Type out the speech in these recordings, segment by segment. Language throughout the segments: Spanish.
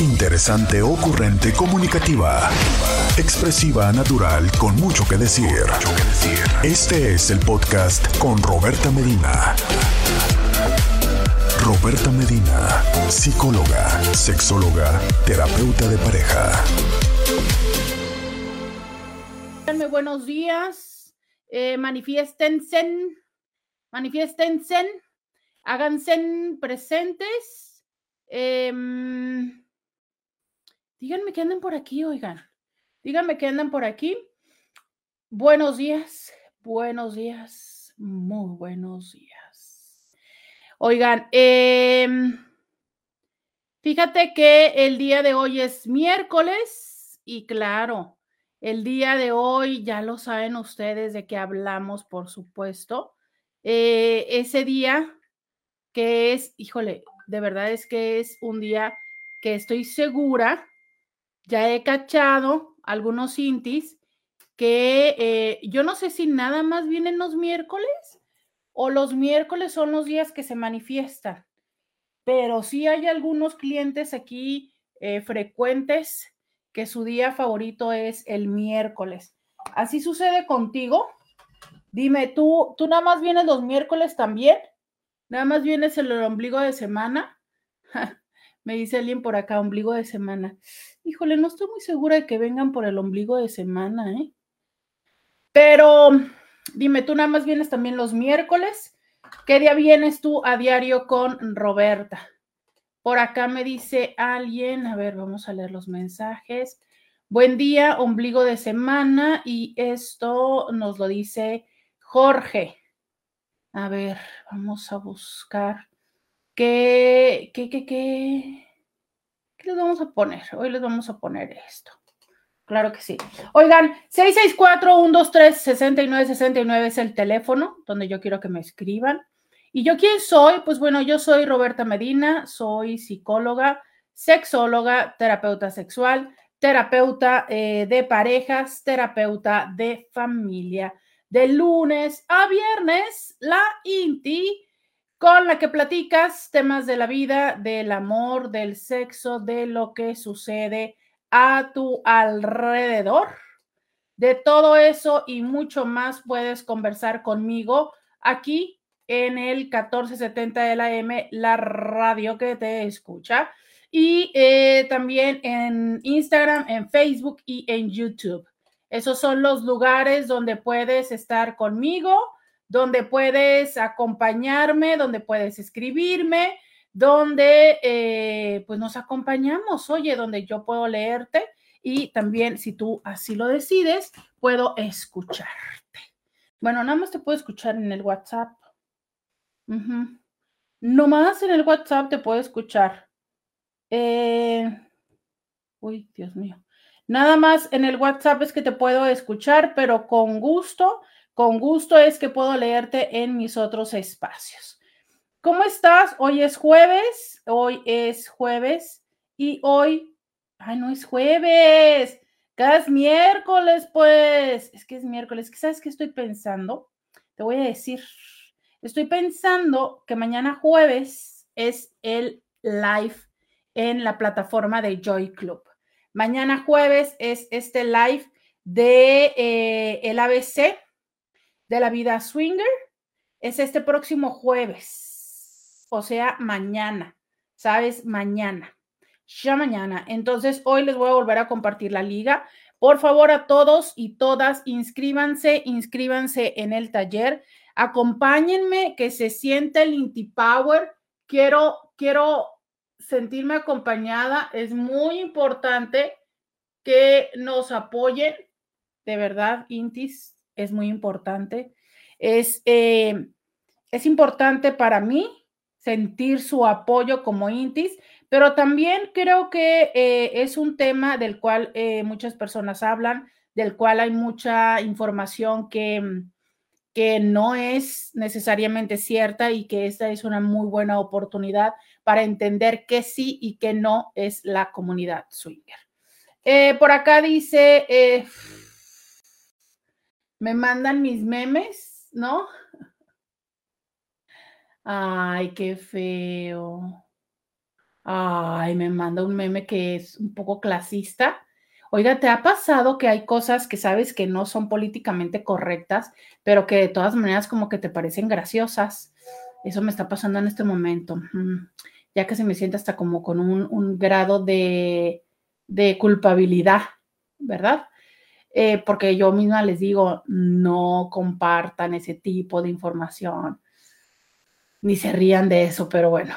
Interesante, ocurrente, comunicativa. Expresiva, natural, con mucho que decir. Este es el podcast con Roberta Medina. Roberta Medina, psicóloga, sexóloga, terapeuta de pareja. Buenos días, eh, manifiéstense, háganse presentes. Em, díganme que andan por aquí, oigan. Díganme que andan por aquí. Buenos días, buenos días, muy buenos días. Oigan, em, fíjate que el día de hoy es miércoles y claro, el día de hoy ya lo saben ustedes de qué hablamos, por supuesto. Eh, ese día que es, híjole, de verdad es que es un día que estoy segura, ya he cachado algunos intis que eh, yo no sé si nada más vienen los miércoles o los miércoles son los días que se manifiestan, pero sí hay algunos clientes aquí eh, frecuentes que su día favorito es el miércoles. ¿Así sucede contigo? Dime, ¿tú, tú nada más vienes los miércoles también? ¿Nada más vienes el ombligo de semana? Me dice alguien por acá, ombligo de semana. Híjole, no estoy muy segura de que vengan por el ombligo de semana, ¿eh? Pero dime, ¿tú nada más vienes también los miércoles? ¿Qué día vienes tú a diario con Roberta? Por acá me dice alguien, a ver, vamos a leer los mensajes. Buen día, ombligo de semana, y esto nos lo dice Jorge. A ver, vamos a buscar. ¿Qué, qué, qué, qué? ¿Qué les vamos a poner? Hoy les vamos a poner esto. Claro que sí. Oigan, 664-123-6969 es el teléfono donde yo quiero que me escriban. ¿Y yo quién soy? Pues bueno, yo soy Roberta Medina, soy psicóloga, sexóloga, terapeuta sexual, terapeuta eh, de parejas, terapeuta de familia. De lunes a viernes, la INTI, con la que platicas temas de la vida, del amor, del sexo, de lo que sucede a tu alrededor. De todo eso y mucho más puedes conversar conmigo aquí en el 1470 de la M, la radio que te escucha. Y eh, también en Instagram, en Facebook y en YouTube. Esos son los lugares donde puedes estar conmigo, donde puedes acompañarme, donde puedes escribirme, donde eh, pues nos acompañamos, oye, donde yo puedo leerte y también si tú así lo decides, puedo escucharte. Bueno, nada más te puedo escuchar en el WhatsApp. No más en el WhatsApp te puedo escuchar. Eh, uy, Dios mío. Nada más en el WhatsApp es que te puedo escuchar, pero con gusto, con gusto es que puedo leerte en mis otros espacios. ¿Cómo estás? Hoy es jueves, hoy es jueves y hoy, ay, no es jueves, cada es miércoles, pues, es que es miércoles. ¿Sabes qué estoy pensando? Te voy a decir, Estoy pensando que mañana jueves es el live en la plataforma de Joy Club. Mañana jueves es este live de eh, el ABC de la vida swinger. Es este próximo jueves, o sea, mañana, ¿sabes? Mañana, ya mañana. Entonces, hoy les voy a volver a compartir la liga. Por favor, a todos y todas, inscríbanse, inscríbanse en el taller acompáñenme, que se siente el Inti Power. Quiero, quiero sentirme acompañada. Es muy importante que nos apoyen. De verdad, Intis, es muy importante. Es, eh, es importante para mí sentir su apoyo como Intis, pero también creo que eh, es un tema del cual eh, muchas personas hablan, del cual hay mucha información que que no es necesariamente cierta y que esta es una muy buena oportunidad para entender qué sí y qué no es la comunidad swinger. Por acá dice, me mandan mis memes, ¿no? Ay, qué feo. Ay, me manda un meme que es un poco clasista. Oiga, ¿te ha pasado que hay cosas que sabes que no son políticamente correctas, pero que de todas maneras como que te parecen graciosas? Eso me está pasando en este momento, ya que se me siente hasta como con un, grado de, culpabilidad, ¿verdad? Eh, porque yo misma les digo, no compartan ese tipo de información, ni se rían de eso, pero bueno.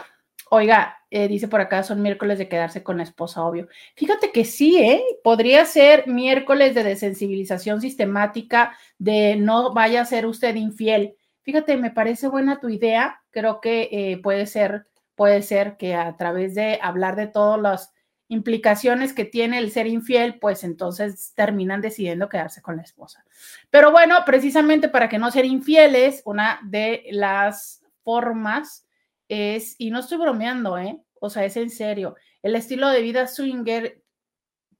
Oiga, eh, dice por acá, son miércoles de quedarse con la esposa, obvio. Fíjate que sí, ¿eh? Podría ser miércoles de desensibilización sistemática, de no vaya a ser usted infiel. Fíjate, me parece buena tu idea. Creo que eh, puede ser, puede ser que a través de hablar de todas las implicaciones que tiene el ser infiel, pues entonces terminan decidiendo quedarse con la esposa. Pero bueno, precisamente para que no ser infieles, una de las formas es, y no estoy bromeando, ¿eh? O sea, es en serio, el estilo de vida swinger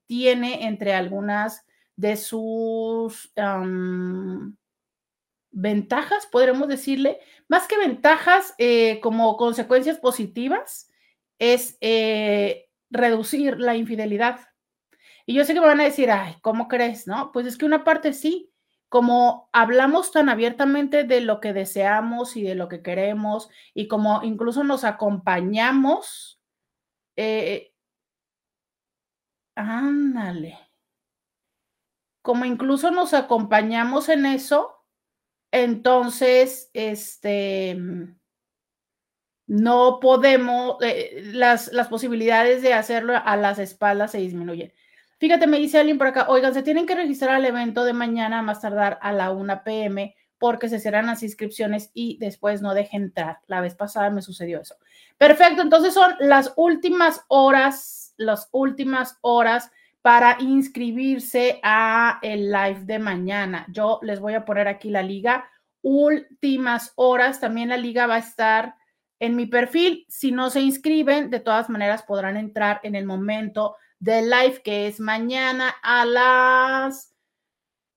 tiene entre algunas de sus ventajas, podremos decirle, más que ventajas eh, como consecuencias positivas, es eh, reducir la infidelidad. Y yo sé que me van a decir, ay, ¿cómo crees? No, pues es que una parte sí, como hablamos tan abiertamente de lo que deseamos y de lo que queremos, y como incluso nos acompañamos, eh, ándale, como incluso nos acompañamos en eso, entonces, este, no podemos, eh, las, las posibilidades de hacerlo a las espaldas se disminuyen. Fíjate, me dice alguien por acá, oigan, se tienen que registrar al evento de mañana, más tardar a la 1 pm, porque se serán las inscripciones y después no dejen entrar. La vez pasada me sucedió eso. Perfecto, entonces son las últimas horas, las últimas horas para inscribirse a el live de mañana. Yo les voy a poner aquí la liga. Últimas horas, también la liga va a estar en mi perfil. Si no se inscriben, de todas maneras podrán entrar en el momento del live que es mañana a las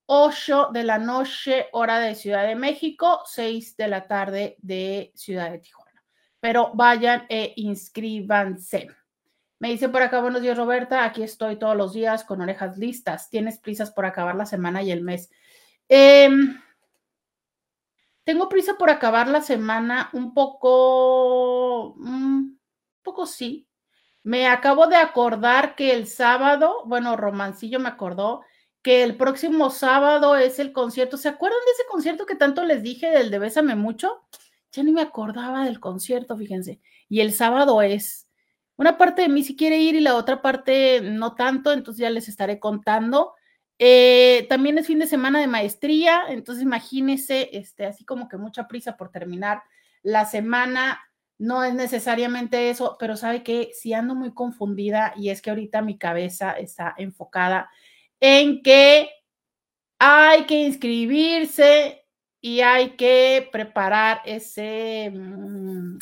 8 de la noche, hora de Ciudad de México, 6 de la tarde de Ciudad de Tijuana. Pero vayan e inscríbanse. Me dice por acá, buenos días Roberta, aquí estoy todos los días con orejas listas. ¿Tienes prisas por acabar la semana y el mes? Em, tengo prisa por acabar la semana un poco, un poco sí. Me acabo de acordar que el sábado, bueno, Romancillo me acordó que el próximo sábado es el concierto. ¿Se acuerdan de ese concierto que tanto les dije del de Bésame mucho? Ya ni me acordaba del concierto, fíjense. Y el sábado es una parte de mí sí quiere ir y la otra parte no tanto, entonces ya les estaré contando. Eh, también es fin de semana de maestría, entonces imagínense, este, así como que mucha prisa por terminar la semana. No es necesariamente eso, pero sabe que si ando muy confundida y es que ahorita mi cabeza está enfocada en que hay que inscribirse y hay que preparar ese, mm,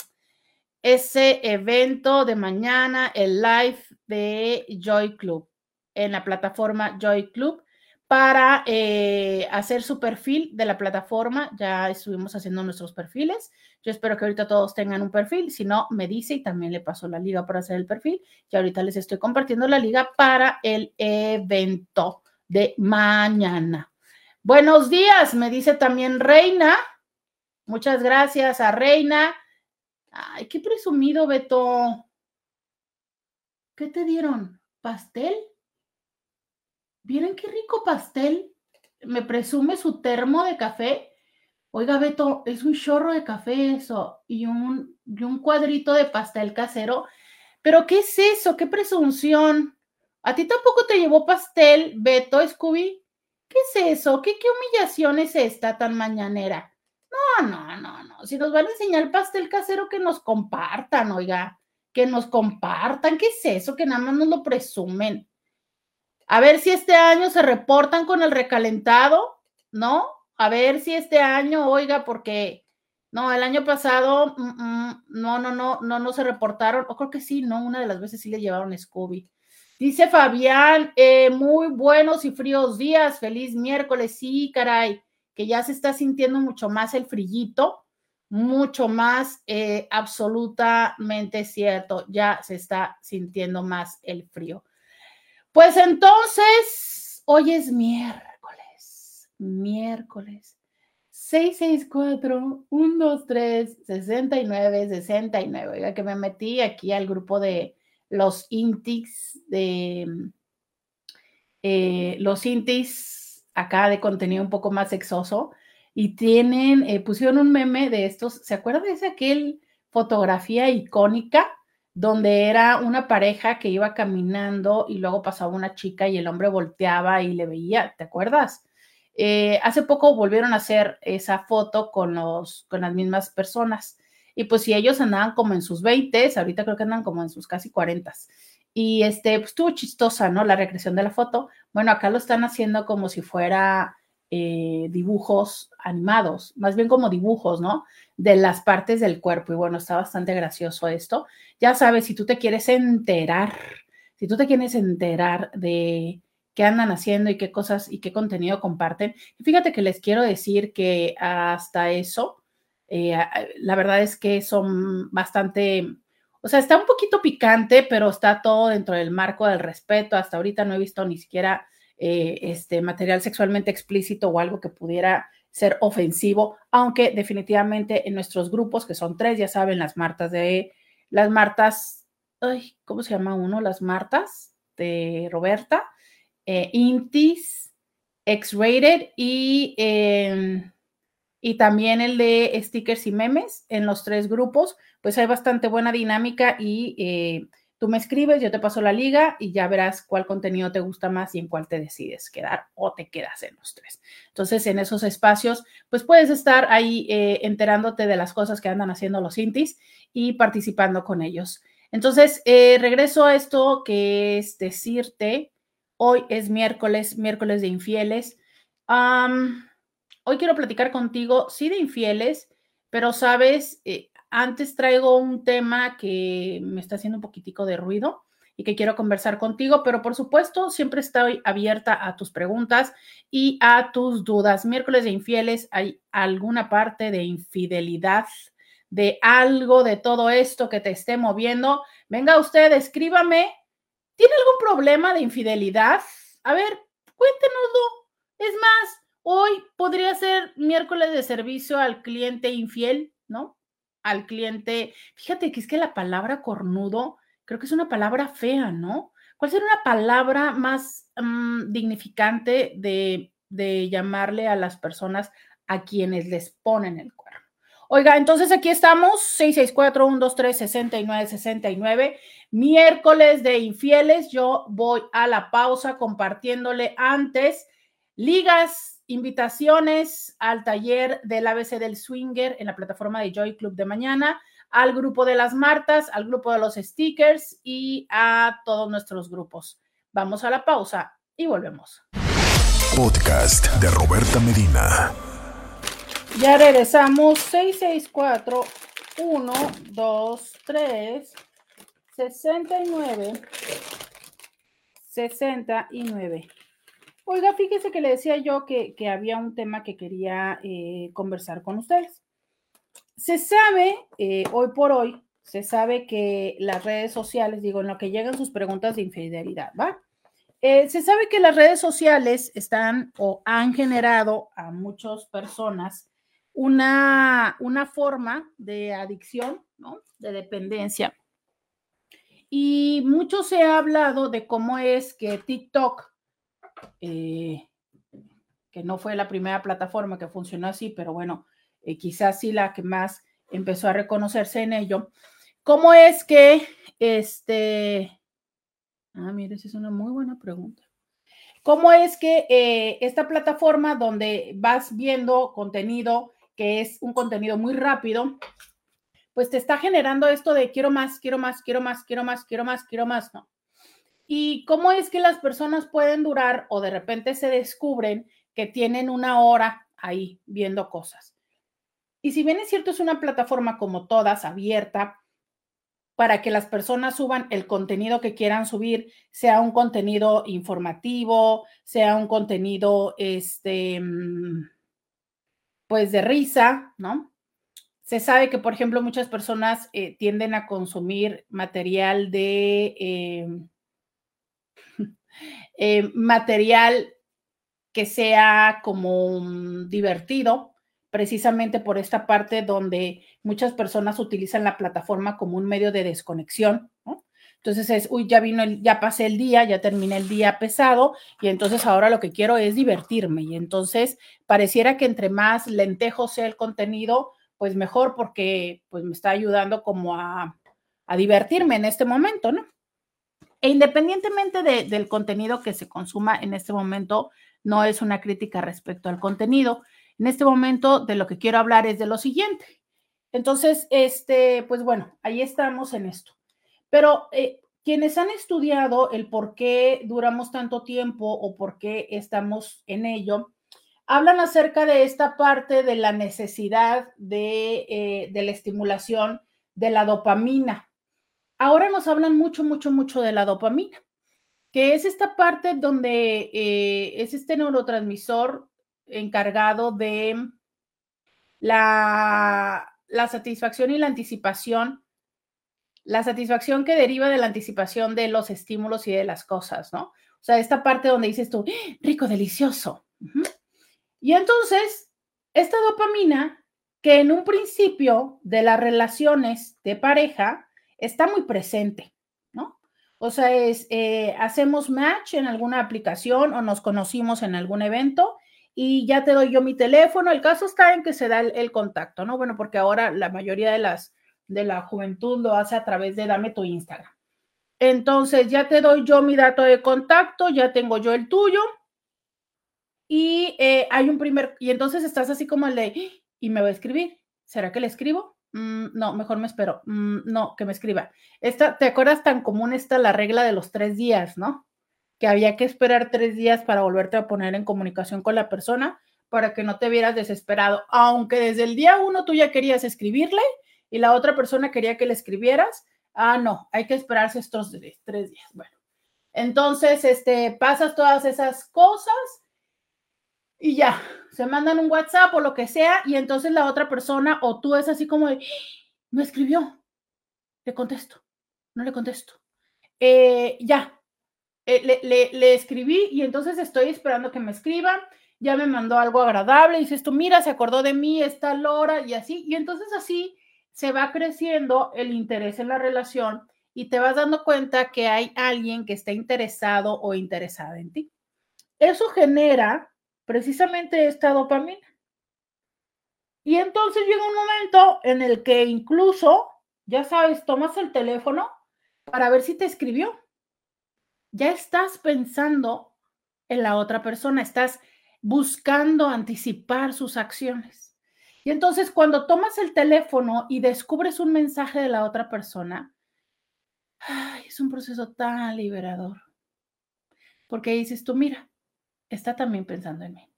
ese evento de mañana, el live de Joy Club, en la plataforma Joy Club, para eh, hacer su perfil de la plataforma. Ya estuvimos haciendo nuestros perfiles. Yo espero que ahorita todos tengan un perfil. Si no, me dice y también le paso la liga para hacer el perfil. Y ahorita les estoy compartiendo la liga para el evento de mañana. Buenos días, me dice también Reina. Muchas gracias a Reina. Ay, qué presumido, Beto. ¿Qué te dieron? ¿Pastel? ¿Vieron qué rico pastel? Me presume su termo de café. Oiga, Beto, es un chorro de café eso y un, y un cuadrito de pastel casero. Pero, ¿qué es eso? ¿Qué presunción? ¿A ti tampoco te llevó pastel, Beto, Scooby? ¿Qué es eso? ¿Qué, qué humillación es esta tan mañanera? No, no, no, no. Si nos van a enseñar pastel casero, que nos compartan, oiga, que nos compartan. ¿Qué es eso? Que nada más nos lo presumen. A ver si este año se reportan con el recalentado, ¿no? A ver si este año, oiga, porque no, el año pasado, mm, mm, no, no, no, no, no se reportaron, o creo que sí, no, una de las veces sí le llevaron Scooby. Dice Fabián, eh, muy buenos y fríos días, feliz miércoles, sí, caray que ya se está sintiendo mucho más el frillito. mucho más eh, absolutamente cierto. Ya se está sintiendo más el frío. Pues entonces, hoy es miércoles, miércoles. 664 123 69 69. Oiga, que me metí aquí al grupo de los Intis, de eh, los Intis acá de contenido un poco más sexoso y tienen, eh, pusieron un meme de estos, ¿se acuerdan de esa aquel fotografía icónica donde era una pareja que iba caminando y luego pasaba una chica y el hombre volteaba y le veía, ¿te acuerdas? Eh, hace poco volvieron a hacer esa foto con, los, con las mismas personas. Y pues si ellos andaban como en sus 20, ahorita creo que andan como en sus casi 40. Y este, pues estuvo chistosa, ¿no? La recreación de la foto. Bueno, acá lo están haciendo como si fuera eh, dibujos animados, más bien como dibujos, ¿no? De las partes del cuerpo. Y bueno, está bastante gracioso esto. Ya sabes, si tú te quieres enterar, si tú te quieres enterar de qué andan haciendo y qué cosas y qué contenido comparten, fíjate que les quiero decir que hasta eso, eh, la verdad es que son bastante o sea, está un poquito picante, pero está todo dentro del marco del respeto. Hasta ahorita no he visto ni siquiera eh, este material sexualmente explícito o algo que pudiera ser ofensivo, aunque definitivamente en nuestros grupos, que son tres, ya saben, las Martas de las Martas, ¿cómo se llama uno? Las Martas de Roberta, eh, Intis, X-Rated y em, y también el de stickers y memes en los tres grupos, pues hay bastante buena dinámica y eh, tú me escribes, yo te paso la liga y ya verás cuál contenido te gusta más y en cuál te decides quedar o te quedas en los tres. Entonces, en esos espacios, pues puedes estar ahí eh, enterándote de las cosas que andan haciendo los intis y participando con ellos. Entonces, eh, regreso a esto que es decirte, hoy es miércoles, miércoles de infieles. Hoy quiero platicar contigo, sí, de infieles, pero sabes, eh, antes traigo un tema que me está haciendo un poquitico de ruido y que quiero conversar contigo, pero por supuesto siempre estoy abierta a tus preguntas y a tus dudas. Miércoles de infieles, ¿hay alguna parte de infidelidad, de algo de todo esto que te esté moviendo? Venga usted, escríbame. ¿Tiene algún problema de infidelidad? A ver, cuéntenoslo. Es más, Hoy podría ser miércoles de servicio al cliente infiel, ¿no? Al cliente, fíjate que es que la palabra cornudo creo que es una palabra fea, ¿no? ¿Cuál sería una palabra más mm, dignificante de, de llamarle a las personas a quienes les ponen el cuerno? Oiga, entonces aquí estamos, 664-123-6969, miércoles de infieles. Yo voy a la pausa compartiéndole antes ligas invitaciones al taller del ABC del Swinger en la plataforma de Joy Club de mañana, al grupo de las Martas, al grupo de los stickers y a todos nuestros grupos. Vamos a la pausa y volvemos. Podcast de Roberta Medina. Ya regresamos 664 1 2 3 69 69 Oiga, fíjese que le decía yo que, había un tema que quería eh, conversar con ustedes. Se sabe, eh, hoy por hoy, se sabe que las redes sociales, digo, en lo que llegan sus preguntas de infidelidad, ¿va? Eh, se sabe que las redes sociales están o han generado a muchas personas una, una forma de adicción, ¿no? De dependencia. Y mucho se ha hablado de cómo es que TikTok eh, que no fue la primera plataforma que funcionó así, pero bueno, eh, quizás sí la que más empezó a reconocerse en ello. ¿Cómo es que este... Ah, mire, esa es una muy buena pregunta. ¿Cómo es que eh, esta plataforma donde vas viendo contenido, que es un contenido muy rápido, pues te está generando esto de quiero más, quiero más, quiero más, quiero más, quiero más, quiero más, no. ¿Y cómo es que las personas pueden durar o de repente se descubren que tienen una hora ahí viendo cosas? Y si bien es cierto, es una plataforma como todas, abierta, para que las personas suban el contenido que quieran subir, sea un contenido informativo, sea un contenido, este, mm, pues de risa, ¿no? se sabe que, por ejemplo, muchas personas eh, tienden a consumir material de em, eh, material que sea como divertido, precisamente por esta parte donde muchas personas utilizan la plataforma como un medio de desconexión. Entonces es, uy, ya vino el, ya pasé el día, ya terminé el día pesado y entonces ahora lo que quiero es divertirme. Y entonces pareciera que entre más lentejo sea el contenido, pues mejor porque pues me está ayudando como a, a divertirme en este momento, ¿no? E independientemente de, del contenido que se consuma en este momento, no es una crítica respecto al contenido. En este momento de lo que quiero hablar es de lo siguiente. Entonces, este, pues bueno, ahí estamos en esto. Pero eh, quienes han estudiado el por qué duramos tanto tiempo o por qué estamos en ello, hablan acerca de esta parte de la necesidad de, eh, de la estimulación de la dopamina. Ahora nos hablan mucho, mucho, mucho de la dopamina, que es esta parte donde eh, es este neurotransmisor encargado de la, la satisfacción y la anticipación, la satisfacción que deriva de la anticipación de los estímulos y de las cosas, ¿no? O sea, esta parte donde dices tú, ¡Ah! rico, delicioso. Y entonces, esta dopamina, que en un principio de las relaciones de pareja está muy presente, ¿no? O sea, es, eh, hacemos match en alguna aplicación o nos conocimos en algún evento y ya te doy yo mi teléfono. El caso está en que se da el, contacto, ¿no? Bueno, porque ahora la mayoría de las de la juventud lo hace a través de dame tu Instagram. Entonces, ya te doy yo mi dato de contacto, ya tengo yo el tuyo. Y eh, hay un primer, y entonces estás así como el de, y me va a escribir. ¿Será que le escribo? Mm, no, mejor me espero. Mm, no, que me escriba. Esta, ¿Te acuerdas tan común está la regla de los tres días, no? que había que esperar tres días para volverte a poner en comunicación con la persona para que no te vieras desesperado, aunque desde el día uno tú ya querías escribirle y la otra persona quería que le escribieras. Ah, no, hay que esperarse estos tres días. Bueno, entonces, este, pasas todas esas cosas y ya, se mandan un WhatsApp o lo que sea y entonces la otra persona o tú es así como de, me escribió, le contesto, no le contesto. Eh, ya, eh, le, escribí y entonces estoy esperando que me escriba. Ya me mandó algo agradable. Dices tú, mira, se acordó de mí, está Lora y así. Y entonces así se va creciendo el interés en la relación y te vas dando cuenta que hay alguien que está interesado o interesada en ti. Eso genera precisamente esta dopamina. Y entonces llega un momento en el que incluso, ya sabes, tomas el teléfono para ver si te escribió ya estás pensando en la otra persona, estás buscando anticipar sus acciones. Y entonces cuando tomas el teléfono y descubres un mensaje de la otra persona, es un proceso tan liberador. Porque dices tú, mira, está también pensando en mí.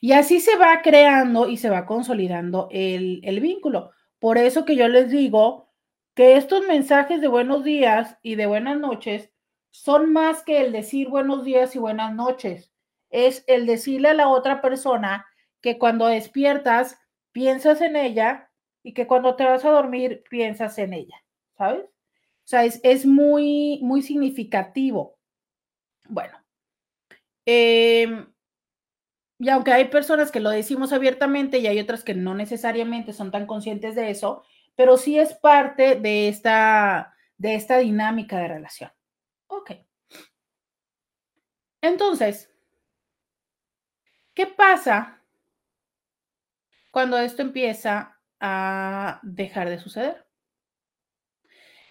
Y así se va creando y se va consolidando el, el vínculo. Por eso que yo les digo que estos mensajes de buenos días y de buenas noches son más que el decir buenos días y buenas noches. Es el decirle a la otra persona que cuando despiertas piensas en ella y que cuando te vas a dormir piensas en ella, ¿sabes? O sea, es, muy, muy significativo. Bueno, em, y aunque hay personas que lo decimos abiertamente y hay otras que no necesariamente son tan conscientes de eso, pero sí es parte de esta, de esta dinámica de relación. Ok. Entonces, ¿qué pasa cuando esto empieza a dejar de suceder?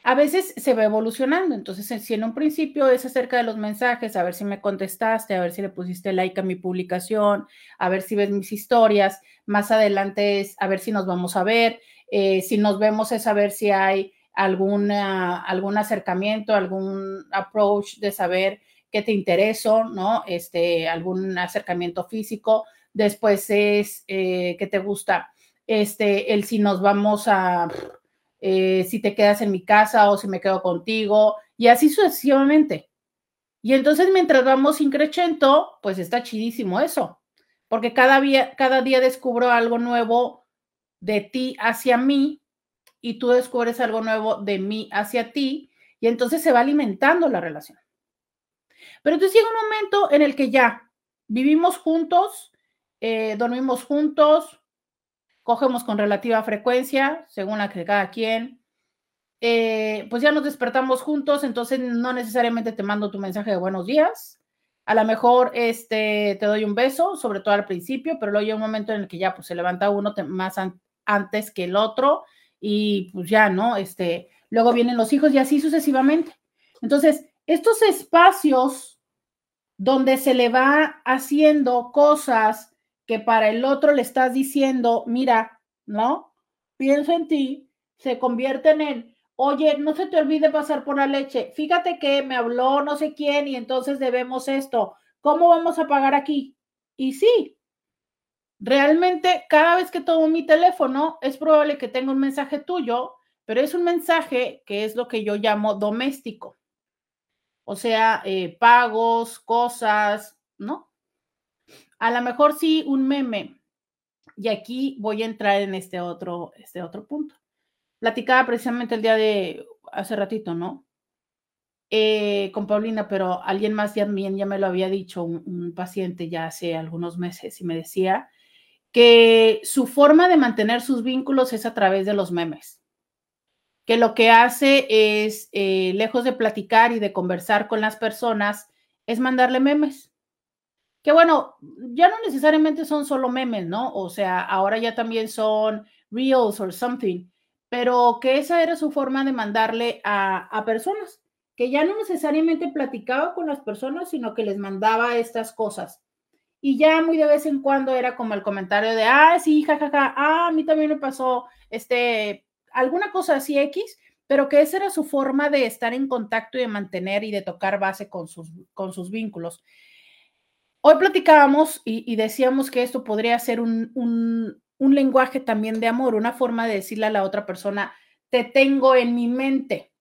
A veces se va evolucionando, entonces si en un principio es acerca de los mensajes, a ver si me contestaste, a ver si le pusiste like a mi publicación, a ver si ves mis historias, más adelante es a ver si nos vamos a ver, eh, si nos vemos es a ver si hay alguna, algún acercamiento, algún approach de saber qué te interesó, ¿no? Este, algún acercamiento físico. Después es eh, qué te gusta, este, el si nos vamos a, eh, si te quedas en mi casa o si me quedo contigo, y así sucesivamente. Y entonces mientras vamos increchento, pues está chidísimo eso, porque cada día, cada día descubro algo nuevo de ti hacia mí y tú descubres algo nuevo de mí hacia ti y entonces se va alimentando la relación. Pero entonces llega un momento en el que ya vivimos juntos, eh, dormimos juntos, cogemos con relativa frecuencia, según la que cada quien, eh, pues ya nos despertamos juntos, entonces no necesariamente te mando tu mensaje de buenos días. A lo mejor este, te doy un beso, sobre todo al principio, pero luego llega un momento en el que ya pues, se levanta uno más antes que el otro y pues ya, ¿no? Este, luego vienen los hijos y así sucesivamente. Entonces, estos espacios donde se le va haciendo cosas que para el otro le estás diciendo, mira, ¿no? Pienso en ti, se convierten en, oye, no se te olvide pasar por la leche, fíjate que me habló no sé quién y entonces debemos esto, ¿cómo vamos a pagar aquí? Y sí, realmente cada vez que tomo mi teléfono es probable que tenga un mensaje tuyo, pero es un mensaje que es lo que yo llamo doméstico. O sea, eh, pagos, cosas, ¿no? A lo mejor sí un meme. Y aquí voy a entrar en este otro, este otro punto platicaba precisamente el día de hace ratito, ¿no? Eh, con Paulina, pero alguien más también ya me lo había dicho, un, paciente ya hace algunos meses, y me decía que su forma de mantener sus vínculos es a través de los memes, que lo que hace es, eh, lejos de platicar y de conversar con las personas, es mandarle memes. Que bueno, ya no necesariamente son solo memes, ¿no? O sea, ahora ya también son reels or something pero que esa era su forma de mandarle a, personas, que ya no necesariamente platicaba con las personas, sino que les mandaba estas cosas. Y ya muy de vez en cuando era como el comentario de, ah, sí, jajaja, ah, a mí también me pasó, este, alguna cosa así X, pero que esa era su forma de estar en contacto y de mantener y de tocar base con sus, con sus vínculos. Hoy platicábamos y, decíamos que esto podría ser un, un lenguaje también de amor, una forma de decirle a la otra persona, te tengo en mi mente.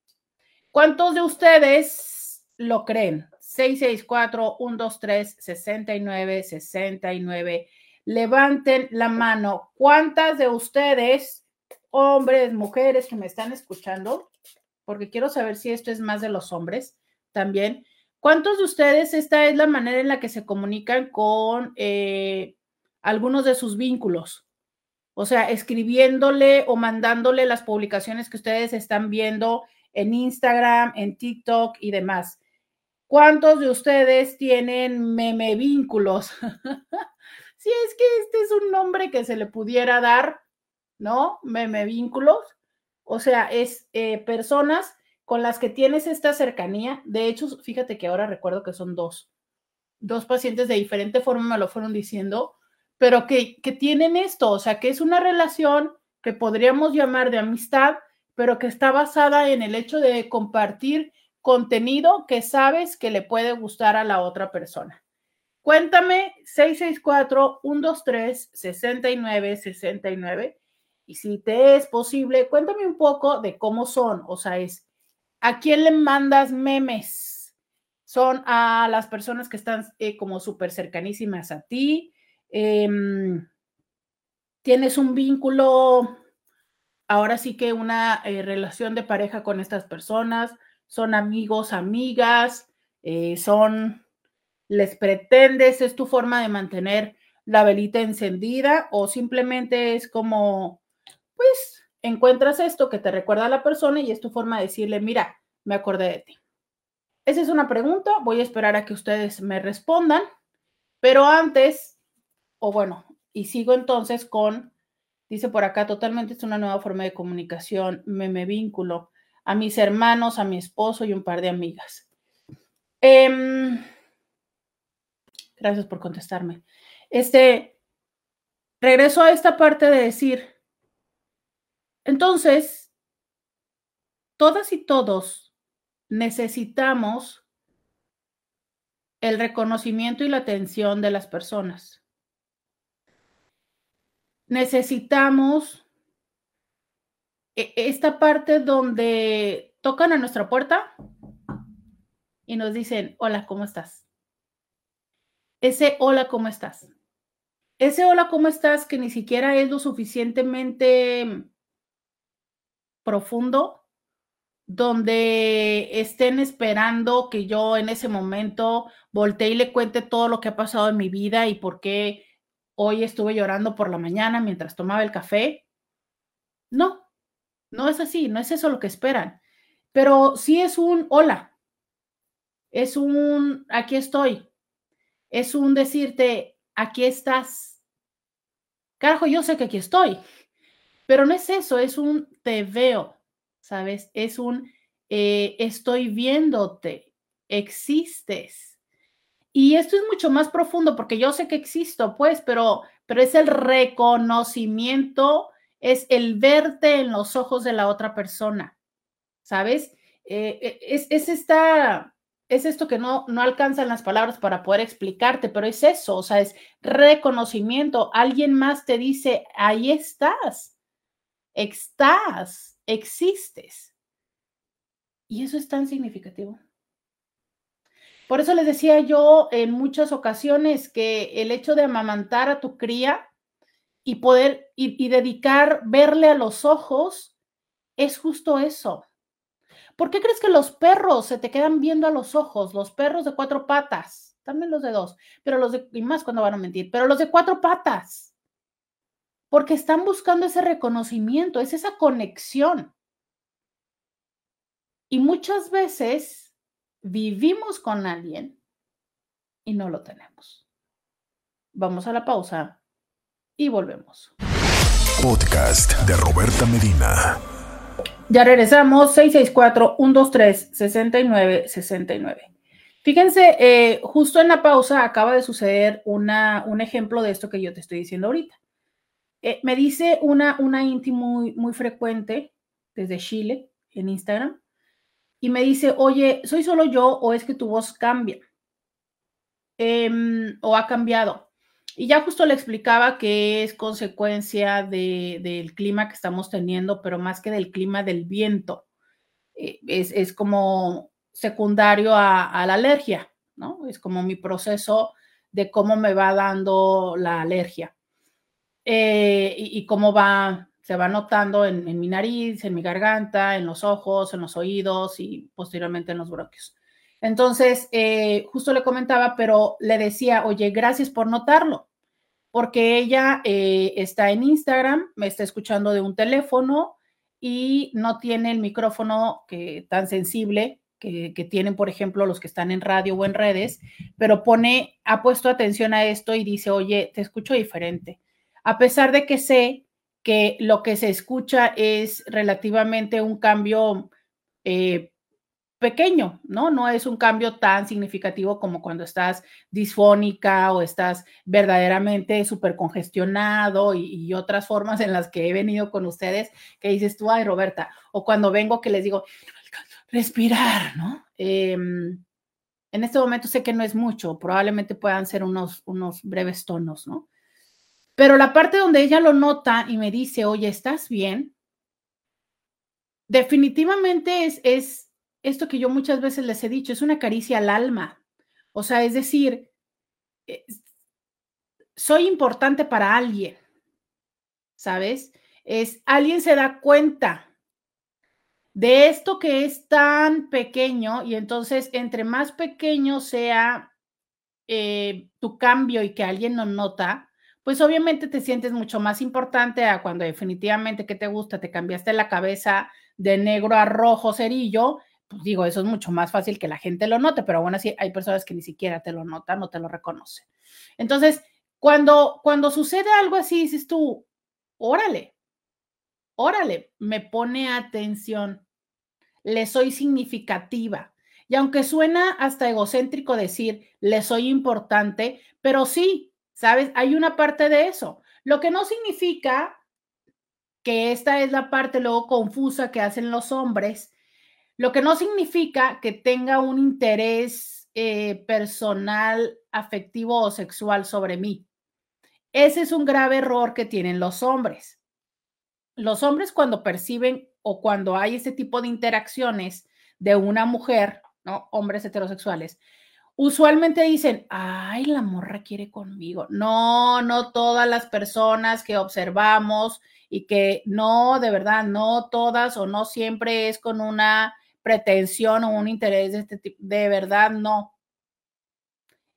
¿Cuántos de ustedes lo creen? 664-123-6969. Levanten la mano. ¿Cuántas de ustedes, hombres, mujeres que me están escuchando? Porque quiero saber si esto es más de los hombres también. ¿Cuántos de ustedes esta es la manera en la que se comunican con eh, algunos de sus vínculos? O sea, escribiéndole o mandándole las publicaciones que ustedes están viendo en Instagram, en TikTok y demás. ¿Cuántos de ustedes tienen meme vínculos? si es que este es un nombre que se le pudiera dar, ¿no? Meme vínculos. O sea, es eh, personas con las que tienes esta cercanía. De hecho, fíjate que ahora recuerdo que son dos. Dos pacientes de diferente forma me lo fueron diciendo pero que, tienen esto, o sea, que es una relación que podríamos llamar de amistad, pero que está basada en el hecho de compartir contenido que sabes que le puede gustar a la otra persona. Cuéntame 664-123-6969 y si te es posible, cuéntame un poco de cómo son, o sea, es a quién le mandas memes. Son a las personas que están eh, como súper cercanísimas a ti, Em, tienes un vínculo, ahora sí que una eh, relación de pareja con estas personas, son amigos, amigas, eh, son, les pretendes, es tu forma de mantener la velita encendida o simplemente es como, pues, encuentras esto que te recuerda a la persona y es tu forma de decirle, mira, me acordé de ti. Esa es una pregunta, voy a esperar a que ustedes me respondan, pero antes o bueno, y sigo entonces con, dice por acá, totalmente es una nueva forma de comunicación, me, me vínculo a mis hermanos, a mi esposo y un par de amigas. Em, gracias por contestarme. Este, regreso a esta parte de decir, entonces, todas y todos necesitamos el reconocimiento y la atención de las personas necesitamos e, esta parte donde tocan a nuestra puerta y nos dicen, hola, ¿cómo estás? Ese hola, ¿cómo estás? ese hola, ¿cómo estás? que ni siquiera es lo suficientemente profundo, donde estén esperando que yo en ese momento voltee y le cuente todo lo que ha pasado en mi vida y por qué hoy estuve llorando por la mañana mientras tomaba el café. No, no es así, no es eso lo que esperan, pero sí es un hola, es un aquí estoy, es un decirte aquí estás. Carajo, yo sé que aquí estoy, pero no es eso, es un te veo, ¿sabes? Es un eh, estoy viéndote, existes. Y esto es mucho más profundo porque yo sé que existo, pues, pero, pero es el reconocimiento, es el verte en los ojos de la otra persona, ¿sabes? Eh, eh, es, es, esta, es esto que no, no alcanzan las palabras para poder explicarte, pero es eso, o sea, es reconocimiento. Alguien más te dice, ahí estás, estás, existes. Y eso es tan significativo. Por eso les decía yo en muchas ocasiones que el hecho de amamantar a tu cría y poder y, dedicar, verle a los ojos, es justo eso. ¿Por qué crees que los perros se te quedan viendo a los ojos? Los perros de cuatro patas, también los de dos, pero los de, y más cuando van a mentir, pero los de cuatro patas, porque están buscando ese reconocimiento, es esa conexión. Y muchas veces vivimos con alguien y no lo tenemos. Vamos a la pausa y volvemos. Podcast de Roberta Medina. Ya regresamos, 664-123-6969. Fíjense, eh, justo en la pausa acaba de suceder una, un ejemplo de esto que yo te estoy diciendo ahorita. Eh, me dice una, una muy, muy frecuente desde Chile en Instagram y me dice, oye, ¿soy solo yo o es que tu voz cambia? Em, o ha cambiado. Y ya justo le explicaba que es consecuencia del clima que estamos teniendo, pero más que del clima del viento. Eh, es, como secundario a, la alergia, ¿no? Es como mi proceso de cómo me va dando la alergia eh, y, cómo va se va notando en, mi nariz, en mi garganta, en los ojos, en los oídos y posteriormente en los bronquios. Entonces, eh, justo le comentaba, pero le decía, oye, gracias por notarlo, porque ella eh, está en Instagram, me está escuchando de un teléfono y no tiene el micrófono que, tan sensible que, que, tienen, por ejemplo, los que están en radio o en redes, pero pone, ha puesto atención a esto y dice, oye, te escucho diferente. A pesar de que sé que lo que se escucha es relativamente un cambio eh, pequeño, ¿no? No es un cambio tan significativo como cuando estás disfónica o estás verdaderamente súper congestionado y, otras formas en las que he venido con ustedes que dices tú, ay, Roberta, o cuando vengo que les digo, respirar, ¿no? Em, en este momento sé que no es mucho, probablemente puedan ser unos, unos breves tonos, ¿no? Pero la parte donde ella lo nota y me dice, oye, ¿estás bien? Definitivamente es, es esto que yo muchas veces les he dicho, es una caricia al alma. O sea, es decir, soy importante para alguien, ¿sabes? Es alguien se da cuenta de esto que es tan pequeño y entonces entre más pequeño sea eh, tu cambio y que alguien lo nota, pues obviamente te sientes mucho más importante a cuando definitivamente que te gusta, te cambiaste la cabeza de negro a rojo cerillo, pues digo, eso es mucho más fácil que la gente lo note, pero aún así hay personas que ni siquiera te lo notan o te lo reconocen. Entonces, cuando, cuando sucede algo así, dices tú, órale, órale, me pone atención, le soy significativa. Y aunque suena hasta egocéntrico decir, le soy importante, pero sí, ¿Sabes? Hay una parte de eso. Lo que no significa que esta es la parte luego confusa que hacen los hombres, lo que no significa que tenga un interés eh, personal, afectivo o sexual sobre mí. Ese es un grave error que tienen los hombres. Los hombres cuando perciben o cuando hay ese tipo de interacciones de una mujer, ¿no? Hombres heterosexuales, usualmente dicen, ay, la morra quiere conmigo. No, no todas las personas que observamos y que no, de verdad, no todas o no siempre es con una pretensión o un interés de este tipo, de verdad no.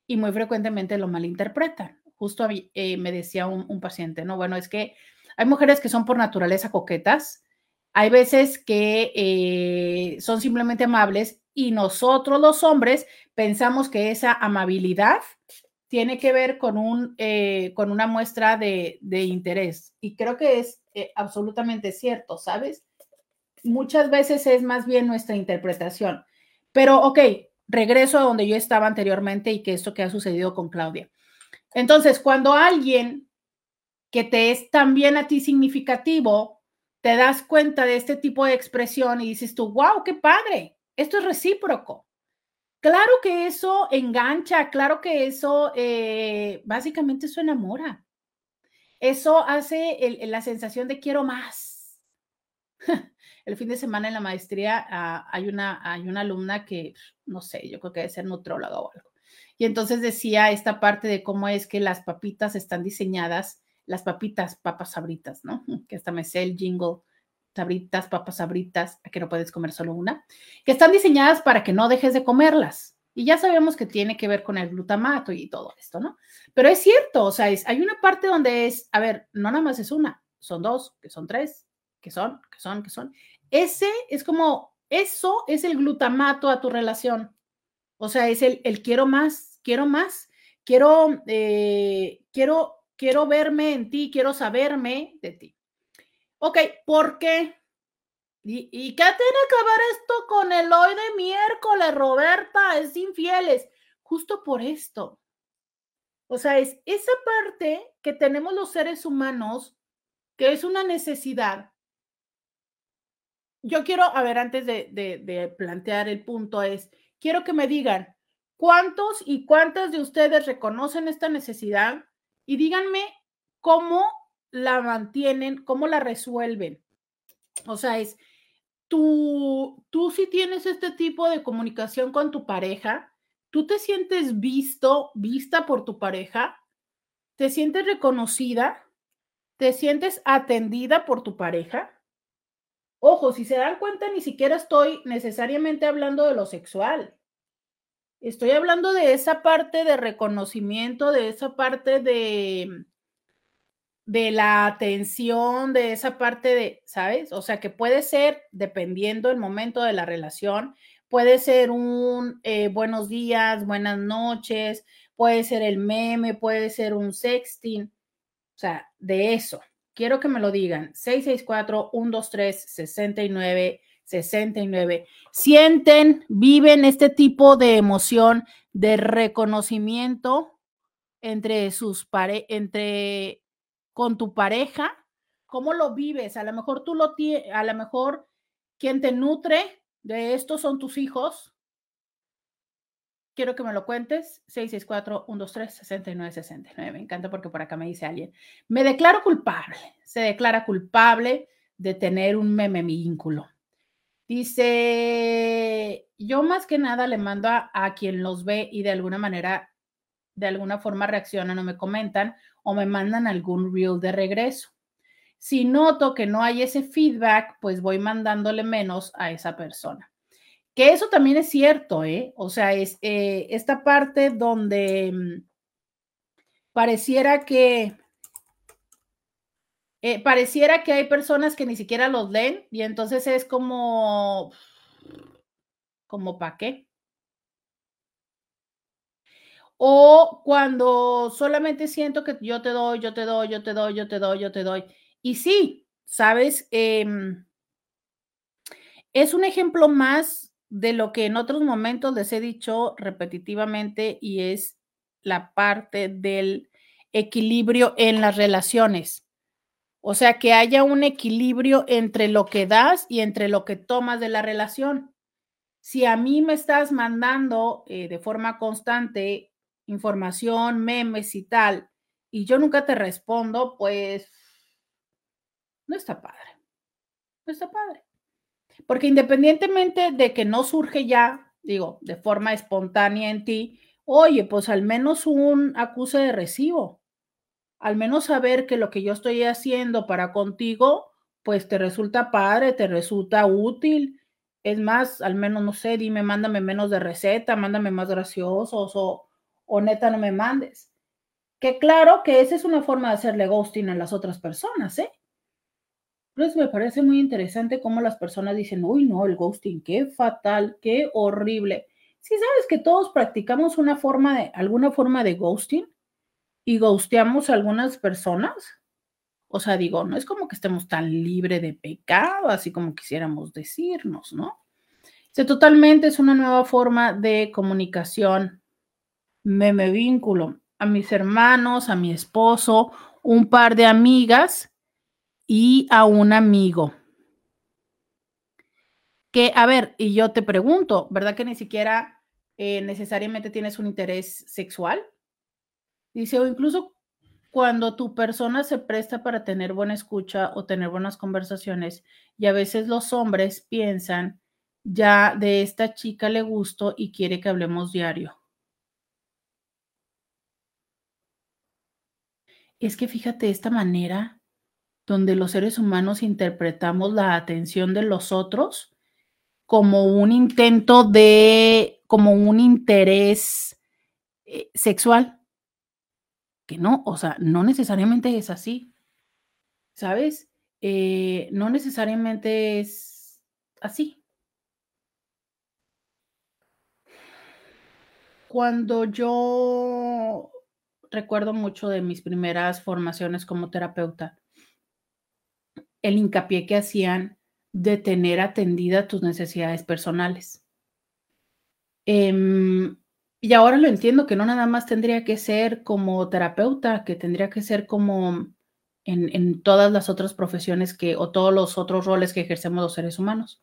Y muy frecuentemente lo malinterpretan. Justo eh, me decía un, paciente, no, bueno, es que hay mujeres que son por naturaleza coquetas, hay veces que eh, son simplemente amables y nosotros los hombres pensamos que esa amabilidad tiene que ver con, un, eh, con una muestra de, interés. Y creo que es eh, absolutamente cierto, ¿sabes? Muchas veces es más bien nuestra interpretación. Pero, ok, regreso a donde yo estaba anteriormente y que esto que ha sucedido con Claudia. Entonces, cuando alguien que te es también a ti significativo, te das cuenta de este tipo de expresión y dices tú, wow, qué padre, esto es recíproco. Claro que eso engancha, claro que eso eh, básicamente eso enamora. Eso hace la sensación de quiero más. el fin de semana en la maestría ah, hay, una, hay una alumna que, no sé, yo creo que debe ser nutróloga o algo. Y entonces decía esta parte de cómo es que las papitas están diseñadas las papitas, papas sabritas, ¿no? Que hasta me sé el jingle, sabritas, papas sabritas, que no puedes comer solo una, que están diseñadas para que no dejes de comerlas. Y ya sabemos que tiene que ver con el glutamato y todo esto, ¿no? Pero es cierto, o sea, hay una parte donde es, a ver, no nada más es una, son dos, que son tres, que son, que son, que son. Ese es como, eso es el glutamato a tu relación. O sea, es el, el quiero más, quiero más, quiero, eh, quiero quiero verme en ti, quiero saberme de ti. Ok, ¿por qué? ¿Y, ¿Y, qué tiene que ver esto con el hoy de miércoles, Roberta? Es infieles. Justo por esto. O sea, es esa parte que tenemos los seres humanos, que es una necesidad. Yo quiero, a ver, antes de, de plantear el punto, es, quiero que me digan, ¿cuántos y cuántas de ustedes reconocen esta necesidad? y díganme cómo la mantienen, cómo la resuelven. O sea, es, tú, tú si tienes este tipo de comunicación con tu pareja, tú te sientes visto, vista por tu pareja, te sientes reconocida, te sientes atendida por tu pareja. Ojo, si se dan cuenta, ni siquiera estoy necesariamente hablando de lo sexual. Estoy hablando de esa parte de reconocimiento, de esa parte de, de la atención, de esa parte de, ¿sabes? O sea, que puede ser, dependiendo el momento de la relación, puede ser un eh, buenos días, buenas noches, puede ser el meme, puede ser un sexting, o sea, de eso. Quiero que me lo digan. 664-123-69 69. Sienten, viven este tipo de emoción de reconocimiento entre sus pare entre con tu pareja. ¿Cómo lo vives? A lo mejor tú lo tienes, a lo mejor quien te nutre de esto son tus hijos. Quiero que me lo cuentes. 664-123-6969. Me encanta porque por acá me dice alguien. Me declaro culpable. Se declara culpable de tener un meme vínculo. Dice, yo más que nada le mando a, quien los ve y de alguna manera, de alguna forma reaccionan o me comentan o me mandan algún reel de regreso. Si noto que no hay ese feedback, pues voy mandándole menos a esa persona. Que eso también es cierto, ¿eh? O sea, es eh, esta parte donde mm, pareciera que eh, pareciera que hay personas que ni siquiera los leen y entonces es como, como para qué. O cuando solamente siento que yo te doy, yo te doy, yo te doy, yo te doy, yo te doy. Y sí, sabes, em, es un ejemplo más de lo que en otros momentos les he dicho repetitivamente y es la parte del equilibrio en las relaciones. O sea, que haya un equilibrio entre lo que das y entre lo que tomas de la relación. Si a mí me estás mandando eh, de forma constante información, memes y tal, y yo nunca te respondo, pues no está padre. No está padre. Porque independientemente de que no surge ya, digo, de forma espontánea en ti, oye, pues al menos un acuse de recibo, al menos saber que lo que yo estoy haciendo para contigo, pues te resulta padre, te resulta útil. Es más, al menos, no sé, dime, mándame menos de receta, mándame más graciosos o, o neta no me mandes. Que claro que esa es una forma de hacerle ghosting a las otras personas, ¿eh? Entonces me parece muy interesante cómo las personas dicen, uy, no, el ghosting, qué fatal, qué horrible. Si sabes que todos practicamos una forma de, alguna forma de ghosting y ghosteamos a algunas personas, o sea, digo, no es como que estemos tan libre de pecado, así como quisiéramos decirnos, ¿no? O totalmente es una nueva forma de comunicación. Me, me vínculo a mis hermanos, a mi esposo, un par de amigas y a un amigo. Que, a ver, y yo te pregunto, ¿verdad que ni siquiera eh, necesariamente tienes un interés sexual? Dice, o incluso cuando tu persona se presta para tener buena escucha o tener buenas conversaciones, y a veces los hombres piensan, ya de esta chica le gusto y quiere que hablemos diario. Es que fíjate, esta manera donde los seres humanos interpretamos la atención de los otros como un intento de, como un interés eh, sexual. Que no, o sea, no necesariamente es así. ¿Sabes? Eh, no necesariamente es así. Cuando yo recuerdo mucho de mis primeras formaciones como terapeuta, el hincapié que hacían de tener atendida tus necesidades personales. Em, y ahora lo entiendo que no nada más tendría que ser como terapeuta, que tendría que ser como en, en, todas las otras profesiones que, o todos los otros roles que ejercemos los seres humanos.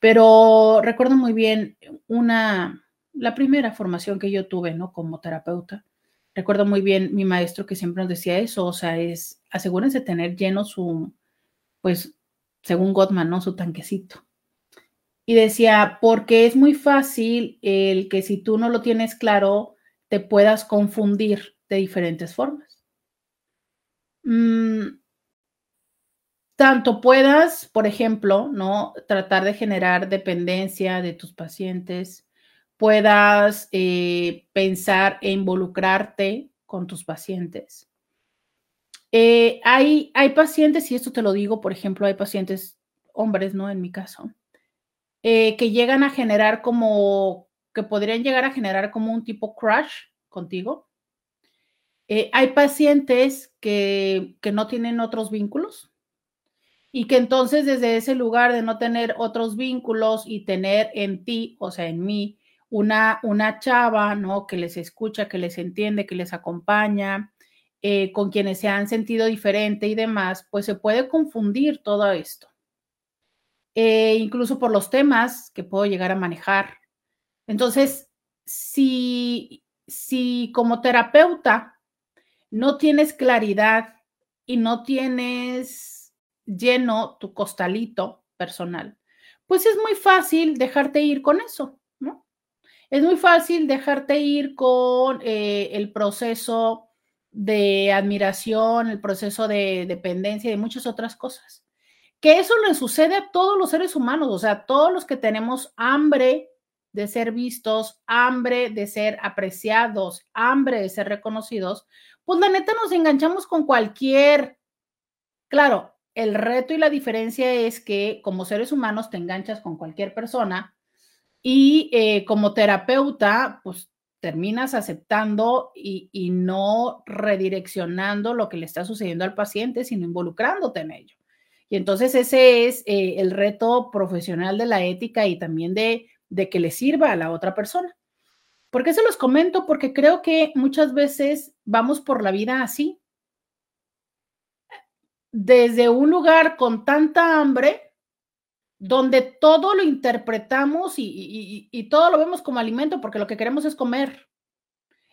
Pero recuerdo muy bien una, la primera formación que yo tuve, ¿no? Como terapeuta. Recuerdo muy bien mi maestro que siempre nos decía eso, o sea, es asegúrense de tener lleno su, pues, según Gottman, ¿no? Su tanquecito. Y decía, porque es muy fácil el que si tú no lo tienes claro, te puedas confundir de diferentes formas. Mm, tanto puedas, por ejemplo, ¿no? Tratar de generar dependencia de tus pacientes, puedas eh, pensar e involucrarte con tus pacientes eh, hay, hay pacientes, y esto te lo digo, por ejemplo, hay pacientes, hombres, ¿no? En mi caso, eh, que llegan a generar como, que podrían llegar a generar como un tipo crush contigo. Hay pacientes que, que no tienen otros vínculos y que entonces desde ese lugar de no tener otros vínculos y tener en ti, o sea, en mí, una, una chava, ¿no? Que les escucha, que les entiende, que les acompaña, eh, con quienes se han sentido diferente y demás, pues se puede confundir todo esto. Eh, incluso por los temas que puedo llegar a manejar. Entonces, si, si como terapeuta no tienes claridad y no tienes lleno tu costalito personal, pues es muy fácil dejarte ir con eso. Es muy fácil dejarte ir con eh, el proceso de admiración, el proceso de dependencia y muchas otras cosas. Que eso le sucede a todos los seres humanos, o sea, todos los que tenemos hambre de ser vistos, hambre de ser apreciados, hambre de ser reconocidos, pues la neta nos enganchamos con cualquier. Claro, el reto y la diferencia es que como seres humanos te enganchas con cualquier persona y eh, como terapeuta, pues terminas aceptando y, no redireccionando lo que le está sucediendo al paciente, sino involucrándote en ello. Y entonces ese es eh, el reto profesional de la ética y también de, de que le sirva a la otra persona. ¿Por qué se los comento? Porque creo que muchas veces vamos por la vida así. Desde un lugar con tanta hambre, donde todo lo interpretamos y, todo lo vemos como alimento porque lo que queremos es comer.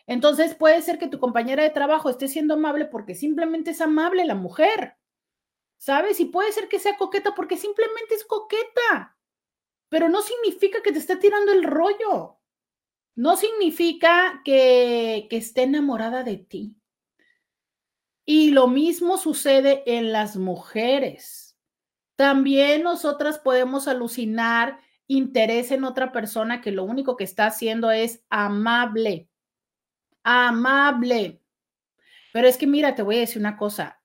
Entonces puede ser que tu compañera de trabajo esté siendo amable porque simplemente es amable la mujer, ¿sabes? Y puede ser que sea coqueta porque simplemente es coqueta, pero no significa que te esté tirando el rollo. no significa que, esté enamorada de ti. Y lo mismo sucede en las mujeres. También nosotras podemos alucinar interés en otra persona que lo único que está haciendo es amable. Amable. Pero es que mira, te voy a decir una cosa.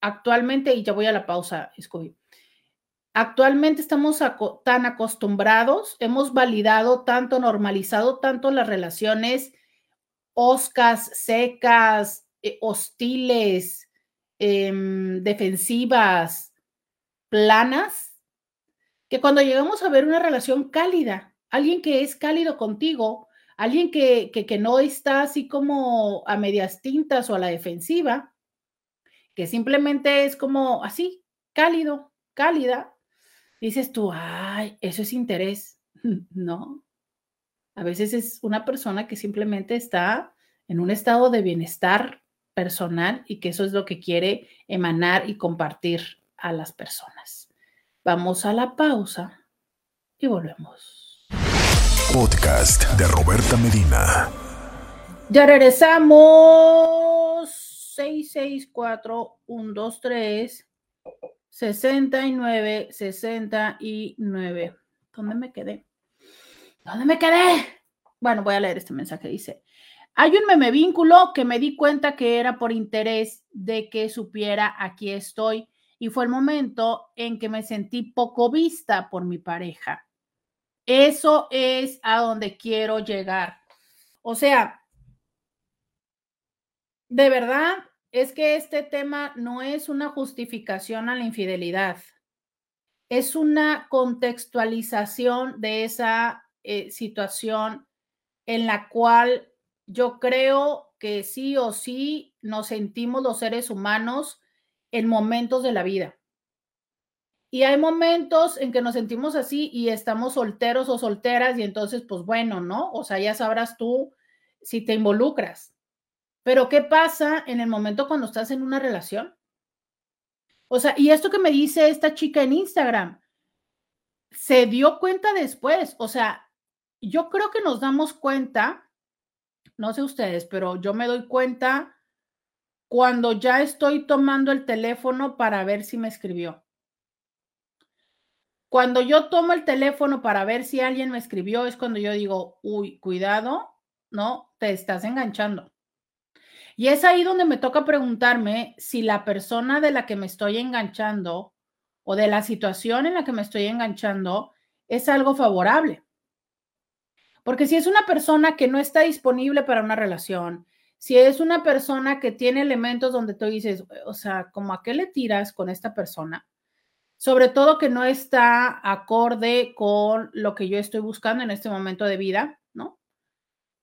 Actualmente, y ya voy a la pausa, Scooby. Actualmente estamos tan acostumbrados, hemos validado tanto, normalizado tanto las relaciones oscas, secas, eh, hostiles, em, defensivas, planas, que cuando llegamos a ver una relación cálida, alguien que es cálido contigo, alguien que, que, no está así como a medias tintas o a la defensiva, que simplemente es como así, cálido, cálida, dices tú, ay, eso es interés. No. A veces es una persona que simplemente está en un estado de bienestar personal y que eso es lo que quiere emanar y compartir a las personas. Vamos a la pausa y volvemos. Podcast de Roberta Medina. Ya regresamos. 664 123 69 69. ¿Dónde me quedé? ¿Dónde me quedé? Bueno, voy a leer este mensaje. Dice, hay un meme vínculo que me di cuenta que era por interés de que supiera aquí estoy y fue el momento en que me sentí poco vista por mi pareja. Eso es a donde quiero llegar. O sea, de verdad es que este tema no es una justificación a la infidelidad, es una contextualización de esa eh, situación en la cual yo creo que sí o sí nos sentimos los seres humanos en momentos de la vida. Y hay momentos en que nos sentimos así y estamos solteros o solteras y entonces, pues bueno, ¿no? O sea, ya sabrás tú si te involucras. Pero ¿qué pasa en el momento cuando estás en una relación? O sea, y esto que me dice esta chica en Instagram, se dio cuenta después. O sea, yo creo que nos damos cuenta no sé ustedes, pero yo me doy cuenta cuando ya estoy tomando el teléfono para ver si me escribió. Cuando yo tomo el teléfono para ver si alguien me escribió, es cuando yo digo, uy, cuidado, no, te estás enganchando. Y es ahí donde me toca preguntarme si la persona de la que me estoy enganchando o de la situación en la que me estoy enganchando es algo favorable. Porque si es una persona que no está disponible para una relación, si es una persona que tiene elementos donde tú dices, o sea, como a qué le tiras con esta persona, sobre todo que no está acorde con lo que yo estoy buscando en este momento de vida, ¿no?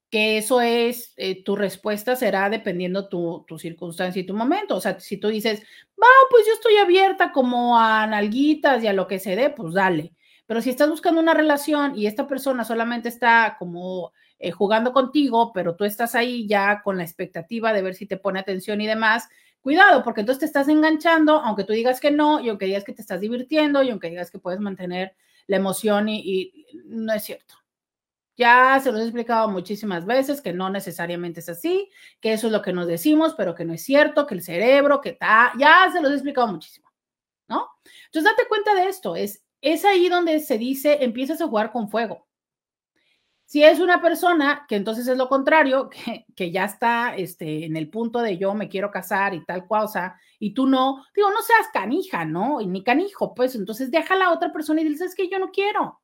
Que eso es, eh, tu respuesta será dependiendo tu, tu circunstancia y tu momento. O sea, si tú dices, va, pues yo estoy abierta como a nalguitas y a lo que se dé, pues dale. Pero si estás buscando una relación y esta persona solamente está como eh, jugando contigo, pero tú estás ahí ya con la expectativa de ver si te pone atención y demás, cuidado, porque entonces te estás enganchando, aunque tú digas que no, y aunque digas que te estás divirtiendo, y aunque digas que puedes mantener la emoción y, y no es cierto. Ya se los he explicado muchísimas veces que no necesariamente es así, que eso es lo que nos decimos, pero que no es cierto, que el cerebro, que está, ya se los he explicado muchísimo, ¿no? Entonces date cuenta de esto, es es ahí donde se dice empiezas a jugar con fuego. Si es una persona que entonces es lo contrario, que, ya está este, en el punto de yo me quiero casar y tal cosa, y tú no, digo, no seas canija, ¿no? Y ni canijo, pues entonces deja a la otra persona y dices que yo no quiero.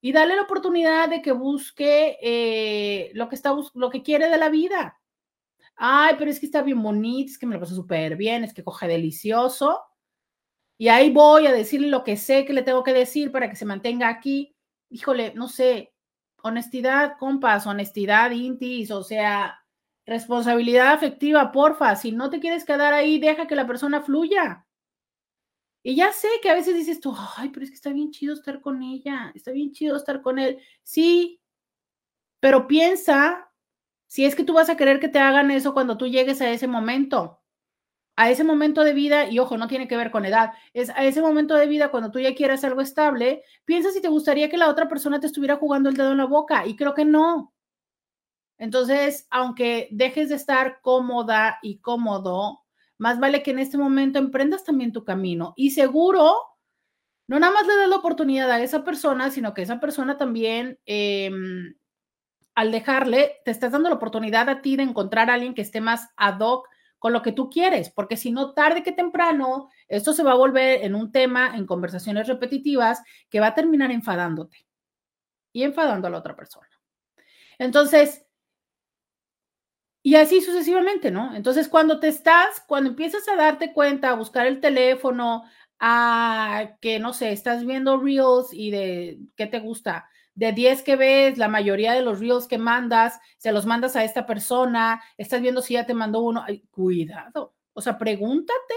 Y dale la oportunidad de que busque eh, lo, que está, lo que quiere de la vida. Ay, pero es que está bien bonito, es que me lo paso súper bien, es que coge delicioso y ahí voy a decirle lo que sé que le tengo que decir para que se mantenga aquí. Híjole, no sé, honestidad, compas, honestidad, intis, o sea, responsabilidad afectiva, porfa. Si no te quieres quedar ahí, deja que la persona fluya. Y ya sé que a veces dices tú, ay, pero es que está bien chido estar con ella, está bien chido estar con él. Sí, pero piensa si es que tú vas a querer que te hagan eso cuando tú llegues a ese momento a ese momento de vida, y ojo, no tiene que ver con edad, es a ese momento de vida cuando tú ya quieras algo estable, piensa si te gustaría que la otra persona te estuviera jugando el dedo en la boca, y creo que no. Entonces, aunque dejes de estar cómoda y cómodo, más vale que en este momento emprendas también tu camino y seguro no nada más le das la oportunidad a esa persona, sino que esa persona también, em, al dejarle, te estás dando la oportunidad a ti de encontrar a alguien que esté más ad hoc con lo que tú quieres, porque si no, tarde que temprano, esto se va a volver en un tema, en conversaciones repetitivas, que va a terminar enfadándote y enfadando a la otra persona. Entonces, y así sucesivamente, ¿no? Entonces, cuando te estás, cuando empiezas a darte cuenta, a buscar el teléfono, a que, no sé, estás viendo reels y de, ¿qué te gusta? De 10 que ves, la mayoría de los reels que mandas, se los mandas a esta persona, estás viendo si ya te mandó uno, cuidado. O sea, pregúntate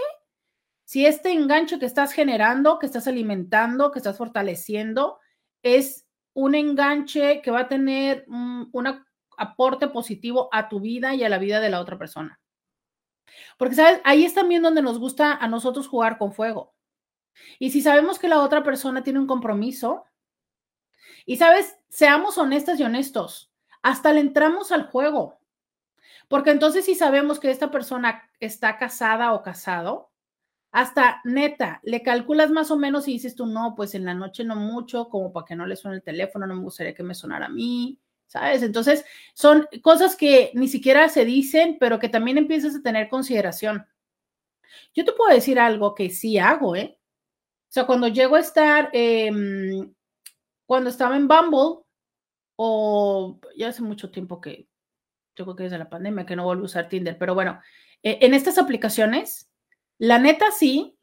si este enganche que estás generando, que estás alimentando, que estás fortaleciendo, es un enganche que va a tener un aporte positivo a tu vida y a la vida de la otra persona. Porque, ¿sabes? Ahí es también donde nos gusta a nosotros jugar con fuego. Y si sabemos que la otra persona tiene un compromiso, y sabes, seamos honestas y honestos, hasta le entramos al juego. Porque entonces si sabemos que esta persona está casada o casado, hasta neta, le calculas más o menos y dices tú, no, pues en la noche no mucho, como para que no le suene el teléfono, no me gustaría que me sonara a mí, ¿sabes? Entonces, son cosas que ni siquiera se dicen, pero que también empiezas a tener consideración. Yo te puedo decir algo que sí hago, ¿eh? O sea, cuando llego a estar, em, cuando estaba en Bumble, o ya hace mucho tiempo que, yo creo que desde la pandemia que no vuelvo a usar Tinder, pero bueno, e, en estas aplicaciones, la neta sí,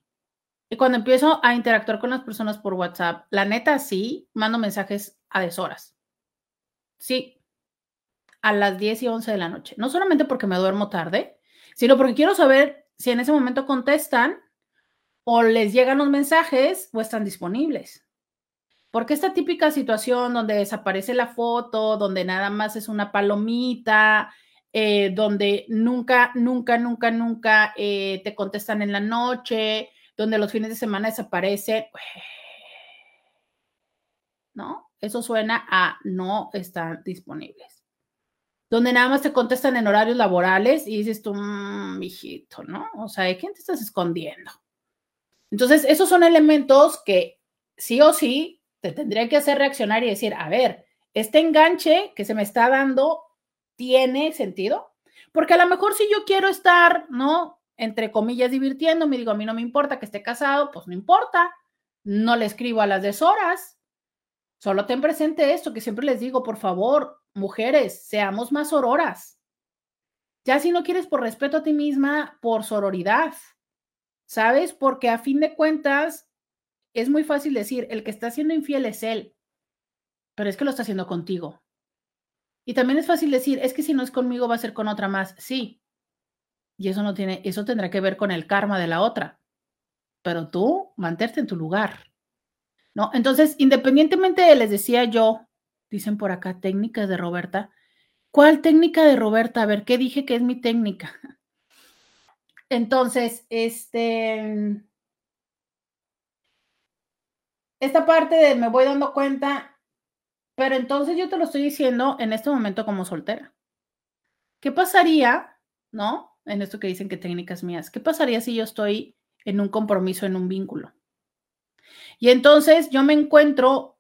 y cuando empiezo a interactuar con las personas por WhatsApp, la neta sí, mando mensajes a deshoras. Sí, a las 10 y 11 de la noche. No solamente porque me duermo tarde, sino porque quiero saber si en ese momento contestan o les llegan los mensajes o están disponibles. Porque esta típica situación donde desaparece la foto, donde nada más es una palomita, eh, donde nunca, nunca, nunca, nunca eh, te contestan en la noche, donde los fines de semana desaparece, ¿no? Eso suena a no están disponibles. Donde nada más te contestan en horarios laborales y dices tú, mmm, hijito, ¿no? O sea, ¿de quién te estás escondiendo? Entonces, esos son elementos que sí o sí te tendría que hacer reaccionar y decir, a ver, este enganche que se me está dando tiene sentido, porque a lo mejor si yo quiero estar, ¿no? Entre comillas, divirtiéndome, digo, a mí no me importa que esté casado, pues no importa, no le escribo a las deshoras. Solo ten presente esto que siempre les digo, por favor, mujeres, seamos más auroras. Ya si no quieres por respeto a ti misma, por sororidad. ¿sabes? Porque a fin de cuentas es muy fácil decir, el que está siendo infiel es él, pero es que lo está haciendo contigo. Y también es fácil decir, es que si no es conmigo va a ser con otra más. Sí. Y eso no tiene, eso tendrá que ver con el karma de la otra. Pero tú mantente en tu lugar. ¿No? Entonces, independientemente de, les decía yo, dicen por acá, técnicas de Roberta. ¿Cuál técnica de Roberta? A ver, ¿qué dije que es mi técnica? Entonces, este, esta parte de me voy dando cuenta, pero entonces yo te lo estoy diciendo en este momento como soltera. ¿Qué pasaría, no? En esto que dicen que técnicas mías, ¿qué pasaría si yo estoy en un compromiso, en un vínculo? Y entonces yo me encuentro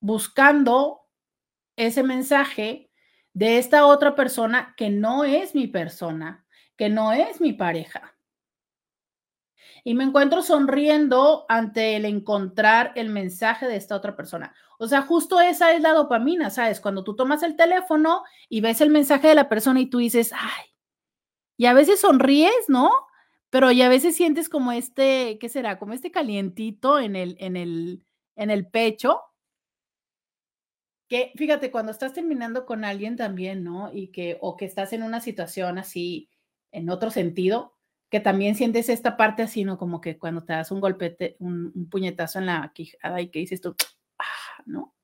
buscando ese mensaje de esta otra persona que no es mi persona, que no es mi pareja. Y me encuentro sonriendo ante el encontrar el mensaje de esta otra persona. O sea, justo esa es la dopamina, ¿sabes? Cuando tú tomas el teléfono y ves el mensaje de la persona y tú dices, ay, y a veces sonríes, ¿no? Pero y a veces sientes como este, ¿qué será? Como este calientito en el, en el, en el pecho. Que fíjate, cuando estás terminando con alguien también, ¿no? Y que, o que estás en una situación así, en otro sentido, que también sientes esta parte así, ¿no? Como que cuando te das un golpete, un, puñetazo en la quijada y que dices tú, ah, ¿no?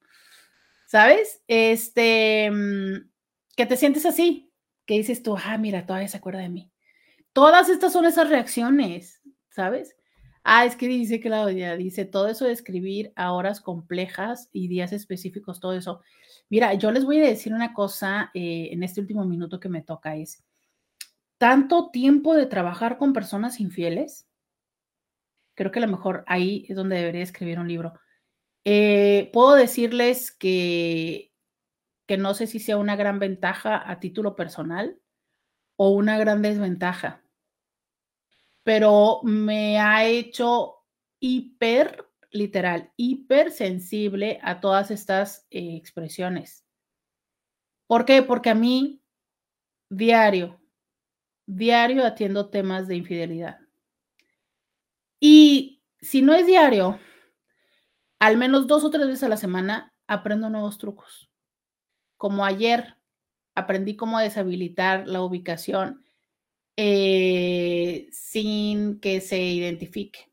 ¿Sabes? Este, mm, que te sientes así, que dices tú, ah, mira, todavía se acuerda de mí. Todas estas son esas reacciones, ¿sabes? Ah, es que dice Claudia, dice todo eso de escribir a horas complejas y días específicos, todo eso. Mira, yo les voy a decir una cosa eh, en este último minuto que me toca es, tanto tiempo de trabajar con personas infieles, creo que a lo mejor ahí es donde debería escribir un libro. Eh, puedo decirles que, que no sé si sea una gran ventaja a título personal o una gran desventaja, pero me ha hecho hiper, literal, hipersensible a todas estas eh, expresiones. ¿Por qué? Porque a mí, diario, diario atiendo temas de infidelidad. Y si no es diario, al menos dos o tres veces a la semana aprendo nuevos trucos. Como ayer aprendí cómo deshabilitar la ubicación eh, sin que se identifique.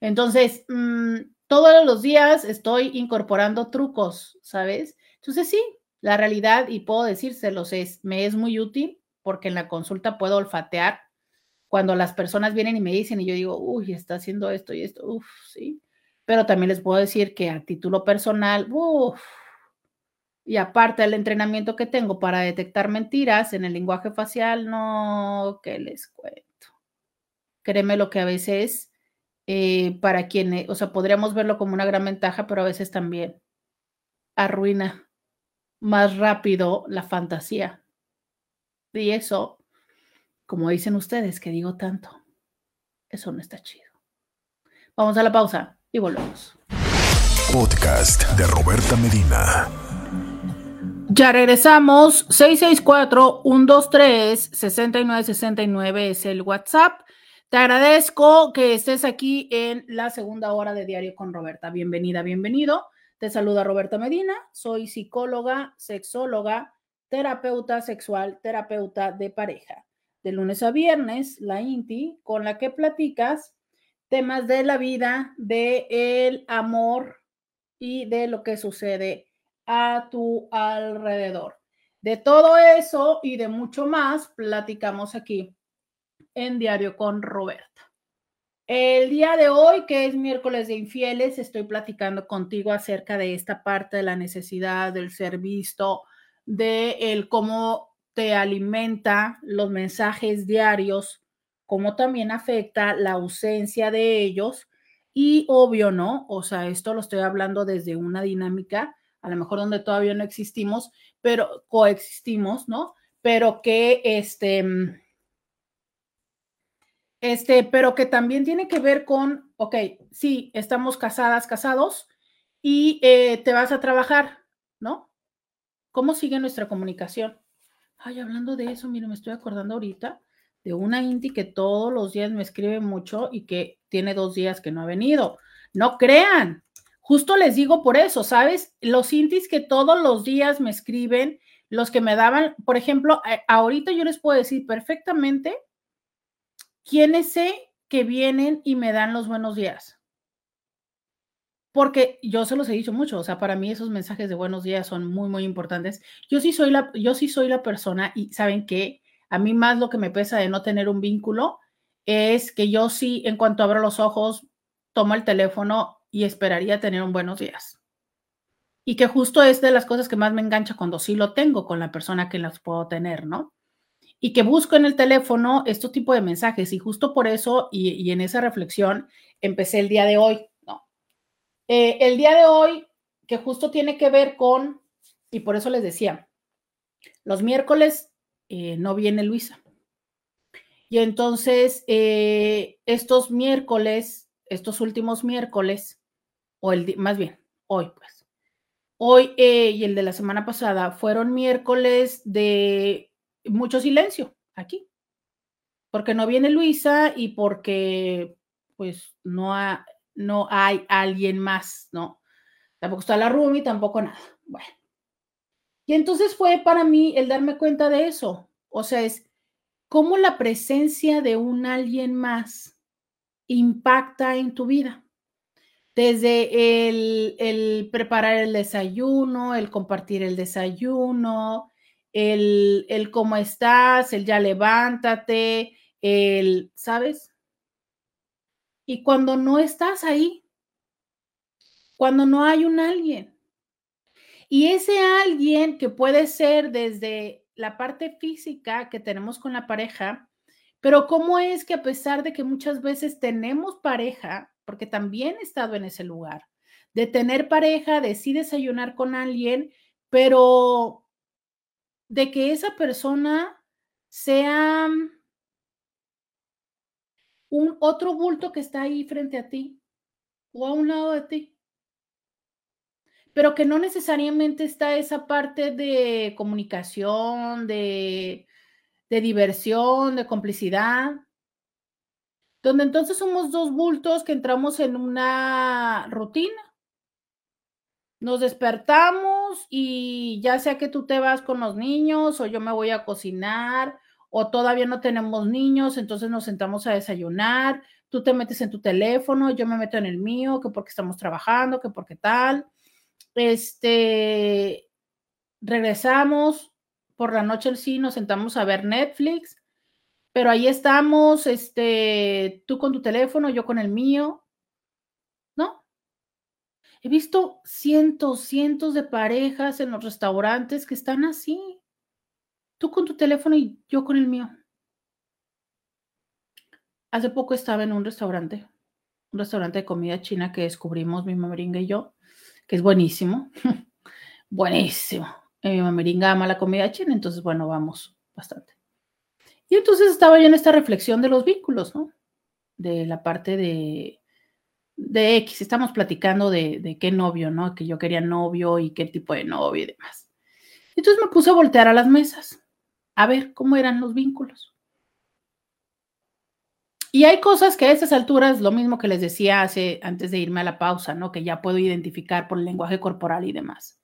Entonces, mm, todos los días estoy incorporando trucos, ¿sabes? Entonces, sí, la realidad, y puedo decírselos, es, me es muy útil porque en la consulta puedo olfatear cuando las personas vienen y me dicen y yo digo, uy, está haciendo esto y esto, uff, sí. Pero también les puedo decir que a título personal, uff, y aparte del entrenamiento que tengo para detectar mentiras en el lenguaje facial, no, que les cuento. Créeme lo que a veces, eh, para quienes, o sea, podríamos verlo como una gran ventaja, pero a veces también arruina más rápido la fantasía. Y eso, como dicen ustedes, que digo tanto, eso no está chido. Vamos a la pausa y volvemos. Podcast de Roberta Medina. Ya regresamos. 664-123-6969 es el WhatsApp. Te agradezco que estés aquí en la segunda hora de Diario con Roberta. Bienvenida, bienvenido. Te saluda Roberta Medina. Soy psicóloga, sexóloga, terapeuta sexual, terapeuta de pareja. De lunes a viernes, la INTI, con la que platicas temas de la vida, de el amor y de lo que sucede a tu alrededor. De todo eso y de mucho más platicamos aquí en Diario con Roberta. El día de hoy, que es miércoles de infieles, estoy platicando contigo acerca de esta parte de la necesidad del ser visto, de el cómo te alimenta los mensajes diarios, cómo también afecta la ausencia de ellos y obvio, ¿no? O sea, esto lo estoy hablando desde una dinámica a lo mejor donde todavía no existimos, pero coexistimos, ¿no? Pero que este, mm, este, pero que también tiene que ver con, ok, sí, estamos casadas, casados, y eh, te vas a trabajar, ¿no? ¿Cómo sigue nuestra comunicación? Ay, hablando de eso, mire, me estoy acordando ahorita de una Inti que todos los días me escribe mucho y que tiene dos días que no ha venido. No crean, Justo les digo por eso, ¿sabes? Los intis que todos los días me escriben, los que me daban, por ejemplo, ahorita yo les puedo decir perfectamente quiénes sé que vienen y me dan los buenos días. Porque yo se los he dicho mucho, o sea, para mí esos mensajes de buenos días son muy, muy importantes. Yo sí soy la, yo sí soy la persona y saben que a mí más lo que me pesa de no tener un vínculo es que yo sí, en cuanto abro los ojos, tomo el teléfono y esperaría tener un buenos días. Y que justo es de las cosas que más me engancha cuando sí lo tengo con la persona que las puedo tener, ¿no? Y que busco en el teléfono este tipo de mensajes y justo por eso y, en esa reflexión empecé el día de hoy. Eh, el día de hoy que justo tiene que ver con, y por eso les decía, los miércoles eh, no viene Luisa. Y entonces, eh, estos miércoles, estos últimos miércoles, o el más bien, hoy pues. Hoy y el de la semana pasada fueron miércoles de mucho silencio aquí, porque no viene Luisa y porque pues no, no hay alguien más, ¿no? Tampoco está la Rumi, tampoco nada. Bueno. Y entonces fue para mí el darme cuenta de eso. O sea, es cómo la presencia de un alguien más impacta en tu vida desde el, preparar el desayuno, el compartir el desayuno, el, el cómo estás, el ya levántate, el, ¿sabes? Y cuando no estás ahí, cuando no hay un alguien. Y ese alguien que puede ser desde la parte física que tenemos con la pareja, pero cómo es que a pesar de que muchas veces tenemos pareja, porque también he estado en ese lugar, de tener pareja, de sí desayunar con alguien, pero de que esa persona sea un otro bulto que está ahí frente a ti o a un lado de ti pero que no necesariamente está esa parte de comunicación, de, de diversión, de complicidad, donde entonces somos dos bultos que entramos en una rutina. Nos despertamos y ya sea que tú te vas con los niños o yo me voy a cocinar o todavía no tenemos niños, entonces nos sentamos a desayunar, tú te metes en tu teléfono, yo me meto en el mío, que porque estamos trabajando, que porque tal este, regresamos por la noche sí, nos sentamos a ver Netflix, pero ahí estamos, este, tú con tu teléfono, yo con el mío, ¿no? He visto cientos, cientos de parejas en los restaurantes que están así. Tú con tu teléfono y yo con el mío. Hace poco estaba en un restaurante, un restaurante de comida china que descubrimos mi mameringa y yo que es buenísimo. buenísimo. Mi mameringa ama la comida china, entonces, bueno, vamos bastante. Y entonces estaba yo en esta reflexión de los vínculos, ¿no? De la parte de, de X. Estamos platicando de, de qué novio, ¿no? Que yo quería novio y qué tipo de novio y demás. Entonces me puse a voltear a las mesas, a ver cómo eran los vínculos. Y hay cosas que a esas alturas, lo mismo que les decía hace, antes de irme a la pausa, ¿no? Que ya puedo identificar por el lenguaje corporal y demás.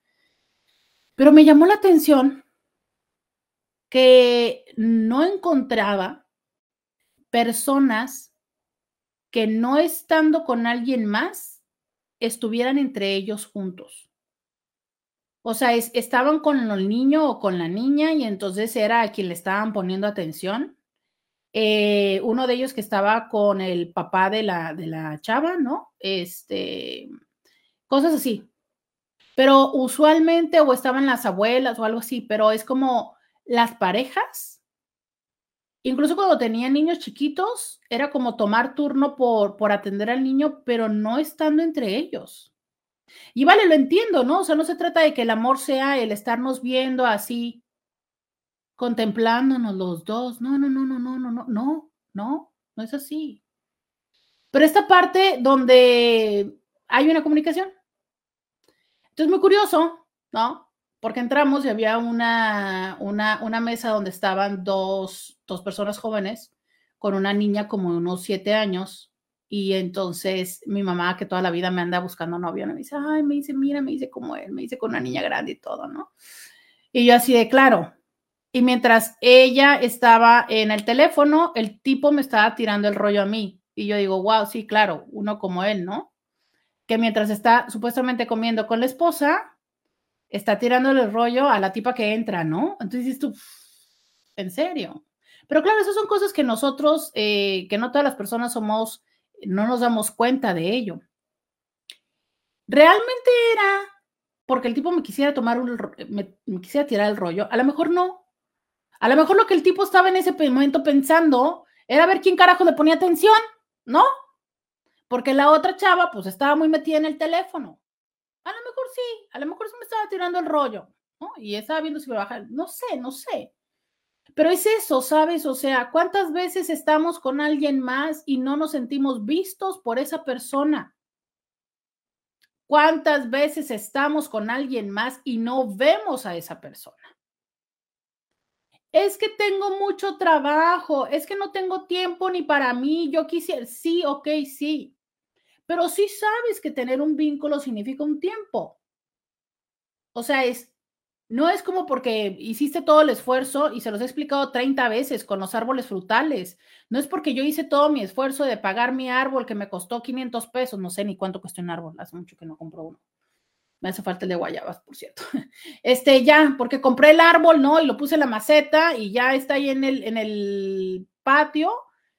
Pero me llamó la atención que no encontraba personas que no estando con alguien más estuvieran entre ellos juntos. O sea, estaban con el niño o con la niña y entonces era a quien le estaban poniendo atención eh, uno de ellos que estaba con el papá de la, de la chava, ¿no? Este, cosas así. Pero usualmente o estaban las abuelas o algo así, pero es como las parejas, incluso cuando tenían niños chiquitos, era como tomar turno por, por atender al niño, pero no estando entre ellos. Y vale, lo entiendo, ¿no? O sea, no se trata de que el amor sea el estarnos viendo así contemplándonos los dos. No, no, no, no, no, no, no, no, no, no es así. Pero esta parte donde hay una comunicación. Entonces, muy curioso, ¿no? Porque entramos y había una, una, una mesa donde estaban dos, dos personas jóvenes con una niña como de unos siete años. Y entonces mi mamá, que toda la vida me anda buscando novio, me dice, ay, me dice, mira, me dice como él, me dice con una niña grande y todo, ¿no? Y yo así de, claro, y mientras ella estaba en el teléfono, el tipo me estaba tirando el rollo a mí. Y yo digo, wow, sí, claro, uno como él, ¿no? Que mientras está supuestamente comiendo con la esposa, está tirándole el rollo a la tipa que entra, ¿no? Entonces tú, en serio. Pero claro, esas son cosas que nosotros, eh, que no todas las personas somos, no nos damos cuenta de ello. Realmente era porque el tipo me quisiera tomar un, me quisiera tirar el rollo. A lo mejor no, a lo mejor lo que el tipo estaba en ese momento pensando era ver quién carajo le ponía atención, ¿no? Porque la otra chava pues estaba muy metida en el teléfono. A lo mejor sí, a lo mejor se me estaba tirando el rollo, ¿no? Y estaba viendo si me baja, no sé, no sé. Pero es eso, ¿sabes? O sea, ¿cuántas veces estamos con alguien más y no nos sentimos vistos por esa persona? ¿Cuántas veces estamos con alguien más y no vemos a esa persona? es que tengo mucho trabajo, es que no tengo tiempo ni para mí, yo quisiera, sí, ok, sí, pero sí sabes que tener un vínculo significa un tiempo. O sea, es, no es como porque hiciste todo el esfuerzo y se los he explicado 30 veces con los árboles frutales. No es porque yo hice todo mi esfuerzo de pagar mi árbol que me costó 500 pesos, no sé ni cuánto cuesta un árbol, hace mucho que no compro uno me hace falta el de guayabas, por cierto. Este, ya, porque compré el árbol, ¿no? Y lo puse en la maceta y ya está ahí en el, en el patio.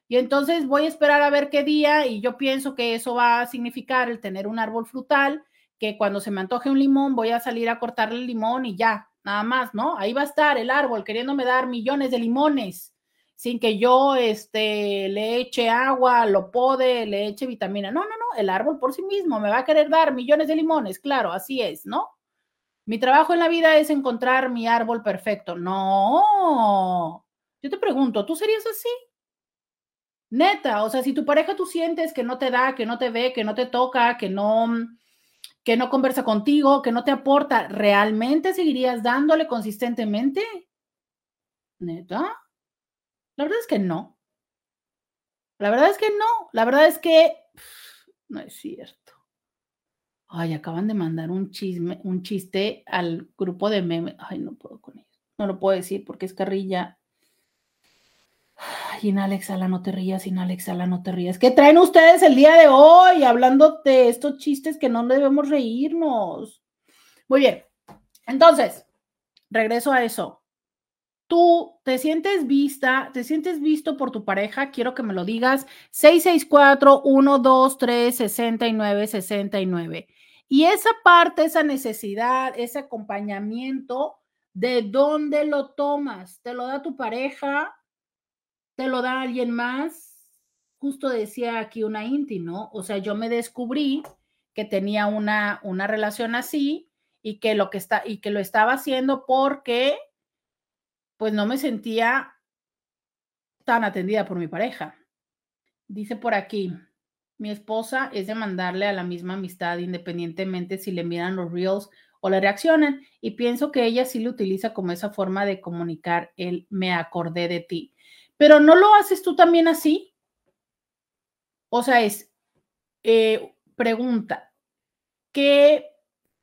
Y entonces voy a esperar a ver qué día y yo pienso que eso va a significar el tener un árbol frutal que cuando se me antoje un limón voy a salir a cortarle el limón y ya, nada más, ¿no? Ahí va a estar el árbol queriéndome dar millones de limones sin que yo este, le eche agua, lo pode, le eche vitamina. No, no, no, el árbol por sí mismo me va a querer dar millones de limones, claro, así es, ¿no? Mi trabajo en la vida es encontrar mi árbol perfecto. No, yo te pregunto, ¿tú serías así? Neta, o sea, si tu pareja tú sientes que no te da, que no te ve, que no te toca, que no, que no conversa contigo, que no te aporta, ¿realmente seguirías dándole consistentemente? ¿Neta? La verdad es que no. La verdad es que no. La verdad es que no es cierto. Ay, acaban de mandar un chisme, un chiste al grupo de memes. Ay, no puedo con ellos. No lo puedo decir porque es carrilla. Ay, Inalexala, no te rías, Inalexala, no te rías. ¿Qué traen ustedes el día de hoy hablando de estos chistes que no debemos reírnos? Muy bien. Entonces, regreso a eso. Tú te sientes vista, te sientes visto por tu pareja, quiero que me lo digas. 664-123-6969. Y esa parte, esa necesidad, ese acompañamiento, ¿de dónde lo tomas? ¿Te lo da tu pareja? ¿Te lo da alguien más? Justo decía aquí una Inti, ¿no? O sea, yo me descubrí que tenía una, una relación así y que lo que está y que lo estaba haciendo porque pues no me sentía tan atendida por mi pareja. Dice por aquí, mi esposa es de mandarle a la misma amistad independientemente si le miran los reels o le reaccionan y pienso que ella sí lo utiliza como esa forma de comunicar el me acordé de ti. Pero ¿no lo haces tú también así? O sea, es eh, pregunta, ¿qué,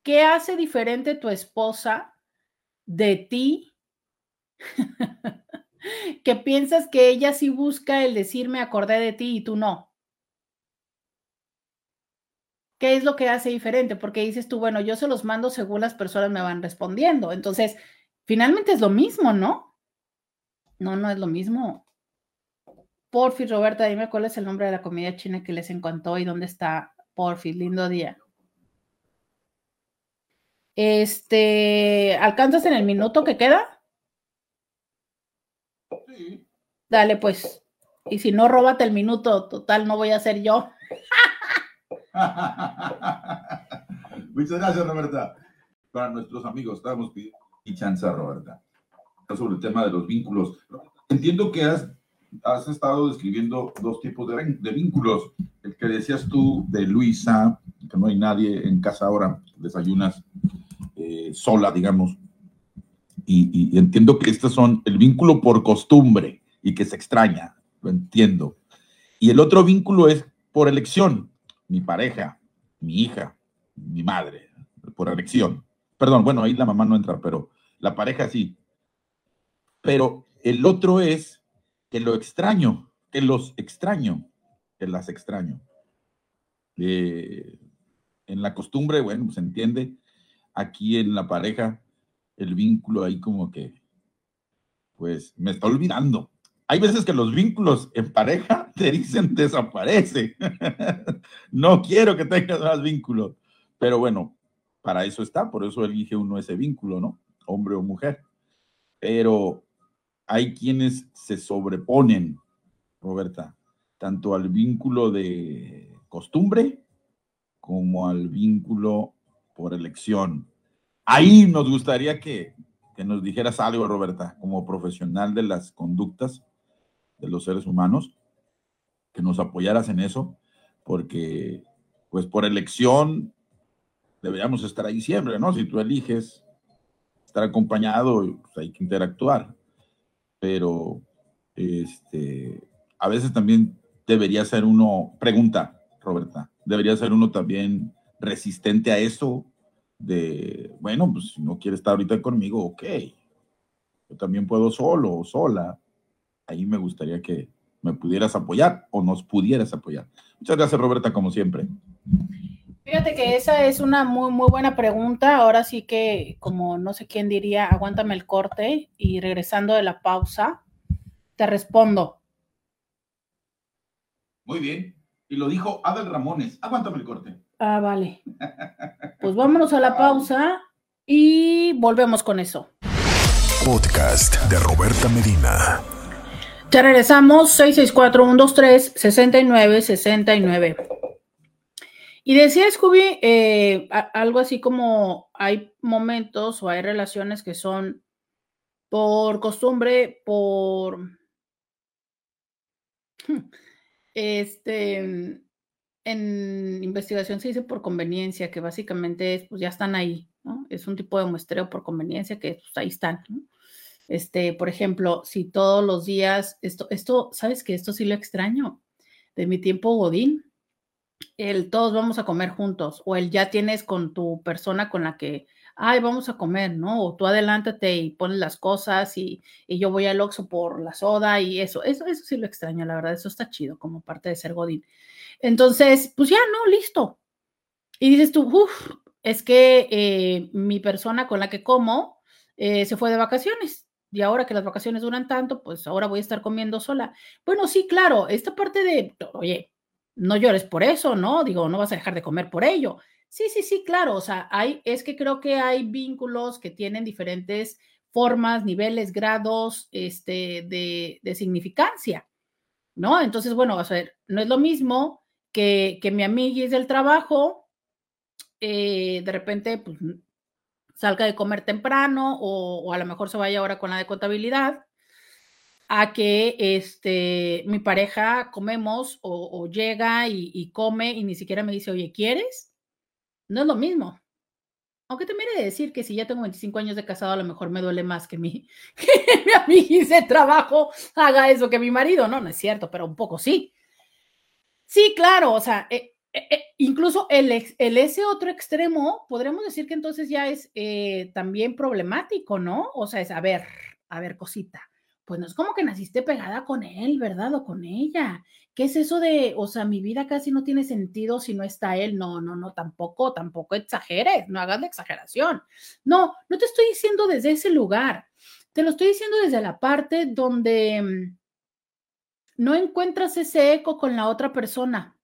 ¿qué hace diferente tu esposa de ti que piensas que ella sí busca el decirme acordé de ti y tú no. ¿Qué es lo que hace diferente? Porque dices tú, bueno, yo se los mando según las personas me van respondiendo. Entonces, finalmente es lo mismo, ¿no? No, no es lo mismo. Porfis, Roberta, dime cuál es el nombre de la comida china que les encantó y dónde está Porfis. Lindo día. Este, ¿alcanzas en el minuto que queda? Dale, pues. Y si no, róbate el minuto. Total, no voy a ser yo. Muchas gracias, Roberta. Para nuestros amigos, estamos pidiendo y chance, Roberta. Sobre el tema de los vínculos. Entiendo que has, has estado describiendo dos tipos de, vínculos. El que decías tú de Luisa, que no hay nadie en casa ahora, desayunas eh, sola, digamos. Y, y entiendo que estos son el vínculo por costumbre y que se extraña, lo entiendo. Y el otro vínculo es por elección, mi pareja, mi hija, mi madre, por elección. Perdón, bueno, ahí la mamá no entra, pero la pareja sí. Pero el otro es que lo extraño, que los extraño, que las extraño. Eh, en la costumbre, bueno, se entiende. Aquí en la pareja, el vínculo ahí como que, pues, me está olvidando hay veces que los vínculos en pareja te dicen desaparece. no quiero que tengas más vínculos. Pero bueno, para eso está, por eso elige uno ese vínculo, ¿no? Hombre o mujer. Pero hay quienes se sobreponen, Roberta, tanto al vínculo de costumbre como al vínculo por elección. Ahí nos gustaría que, que nos dijeras algo, Roberta, como profesional de las conductas de los seres humanos, que nos apoyaras en eso, porque pues por elección deberíamos estar ahí siempre, ¿no? Si tú eliges estar acompañado, pues hay que interactuar, pero este, a veces también debería ser uno, pregunta, Roberta, debería ser uno también resistente a eso de, bueno, pues si no quiere estar ahorita conmigo, ok, yo también puedo solo o sola, ahí me gustaría que me pudieras apoyar o nos pudieras apoyar. Muchas gracias, Roberta, como siempre. Fíjate que esa es una muy, muy buena pregunta. Ahora sí que, como no sé quién diría, aguántame el corte y regresando de la pausa, te respondo. Muy bien. Y lo dijo Adel Ramones. Aguántame el corte. Ah, vale. Pues vámonos a la pausa y volvemos con eso. Podcast de Roberta Medina. Ya regresamos, 664-123-6969. Y decía Scooby eh, algo así como hay momentos o hay relaciones que son por costumbre, por... Este, en investigación se dice por conveniencia, que básicamente es, pues ya están ahí, ¿no? Es un tipo de muestreo por conveniencia que pues, ahí están, Este, por ejemplo, si todos los días, esto, esto, ¿sabes que Esto sí lo extraño de mi tiempo Godín, el todos vamos a comer juntos, o el ya tienes con tu persona con la que, ay, vamos a comer, ¿no? O tú adelántate y pones las cosas y, y yo voy al Oxxo por la soda y eso, eso, eso sí lo extraño, la verdad, eso está chido como parte de ser Godín. Entonces, pues ya, no, listo. Y dices tú, uff, es que eh, mi persona con la que como eh, se fue de vacaciones. Y ahora que las vacaciones duran tanto, pues ahora voy a estar comiendo sola. Bueno, sí, claro, esta parte de, oye, no llores por eso, ¿no? Digo, no vas a dejar de comer por ello. Sí, sí, sí, claro. O sea, hay, es que creo que hay vínculos que tienen diferentes formas, niveles, grados, este, de, de significancia, ¿no? Entonces, bueno, a ver, no es lo mismo que, que mi amiga del trabajo, eh, de repente, pues, salga de comer temprano o, a lo mejor se vaya ahora con la de contabilidad, a que este, mi pareja comemos o, llega y, come y ni siquiera me dice, oye, ¿quieres? No es lo mismo. Aunque te mire decir que si ya tengo 25 años de casado, a lo mejor me duele más que mi, que mi amiga de trabajo haga eso que mi marido. No, no es cierto, pero un poco sí. Sí, claro, o sea, eh, eh, eh, incluso el, el, ese otro extremo, podremos decir que entonces ya es también problemático, ¿no? O sea, es, a ver, a ver, cosita, pues no es como que naciste pegada con él, ¿verdad? O con ella. ¿Qué es eso de, o sea, mi vida casi no tiene sentido si no está él? No, no, no, tampoco, tampoco exageres, no hagas la exageración. No, no te estoy diciendo desde ese lugar, te lo estoy diciendo desde la parte donde mm, no encuentras ese eco con la otra persona.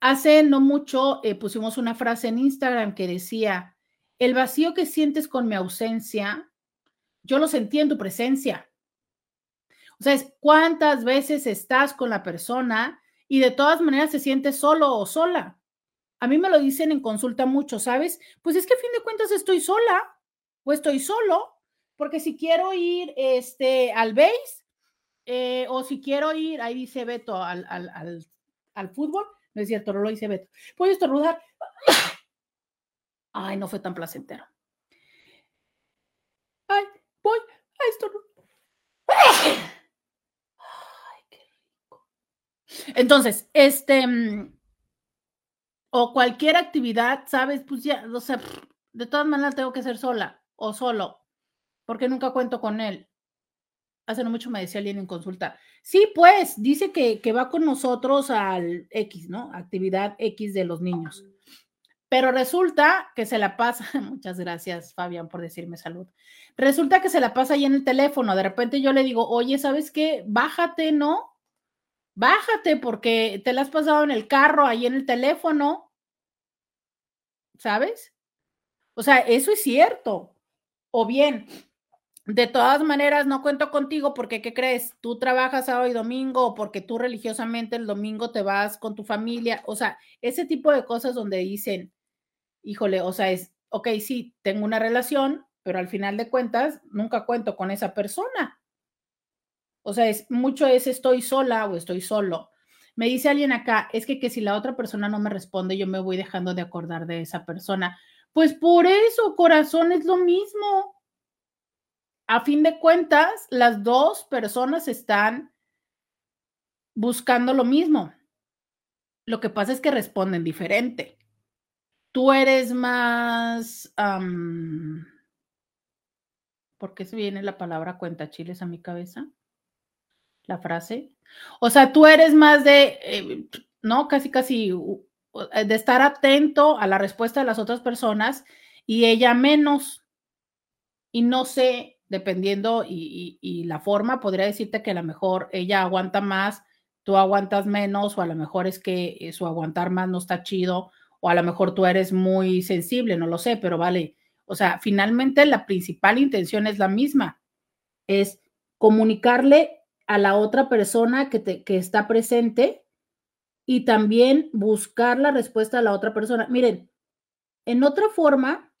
Hace no mucho eh, pusimos una frase en Instagram que decía, el vacío que sientes con mi ausencia, yo lo sentí en tu presencia. O sea, es cuántas veces estás con la persona y de todas maneras se siente solo o sola. A mí me lo dicen en consulta mucho, ¿sabes? Pues es que a fin de cuentas estoy sola o estoy solo, porque si quiero ir este, al base, eh, o si quiero ir, ahí dice Beto, al, al, fútbol, no es cierto, no lo dice Beto. ¿Puedo estornudar? Ay, no fue tan placentero. Ay, voy a estornudar. Entonces, este, mm, o cualquier actividad, ¿sabes? Pues ya, o sea, de todas maneras tengo que ser sola o solo, porque nunca cuento con él hace no mucho me decía alguien en consulta, sí, pues, dice que, que, va con nosotros al X, ¿no? Actividad X de los niños. Pero resulta que se la pasa, muchas gracias Fabián por decirme salud, resulta que se la pasa ahí en el teléfono, de repente yo le digo, oye, ¿sabes qué? Bájate, ¿no? Bájate porque te la has pasado en el carro, ahí en el teléfono, ¿sabes? O sea, eso es cierto. O bien, de todas maneras, no cuento contigo porque, ¿qué crees? Tú trabajas sábado y domingo o porque tú religiosamente el domingo te vas con tu familia. O sea, ese tipo de cosas donde dicen, híjole, o sea, es, ok, sí, tengo una relación, pero al final de cuentas nunca cuento con esa persona. O sea, es mucho es estoy sola o estoy solo. Me dice alguien acá, es que, que si la otra persona no me responde, yo me voy dejando de acordar de esa persona. Pues por eso, corazón, es lo mismo a fin de cuentas, las dos personas están buscando lo mismo. Lo que pasa es que responden diferente. Tú eres más... ¿Por qué se viene la palabra cuenta chiles a mi cabeza? La frase. O sea, tú eres más de, eh, ¿no? Casi, casi de estar atento a la respuesta de las otras personas y ella menos. Y no sé dependiendo y, la forma, podría decirte que a lo mejor ella aguanta más, tú aguantas menos, o a lo mejor es que su aguantar más no está chido, o a lo mejor tú eres muy sensible, no lo sé, pero vale. O sea, finalmente la principal intención es la misma, es comunicarle a la otra persona que, te, que está presente y también buscar la respuesta a la otra persona. Miren, en otra forma,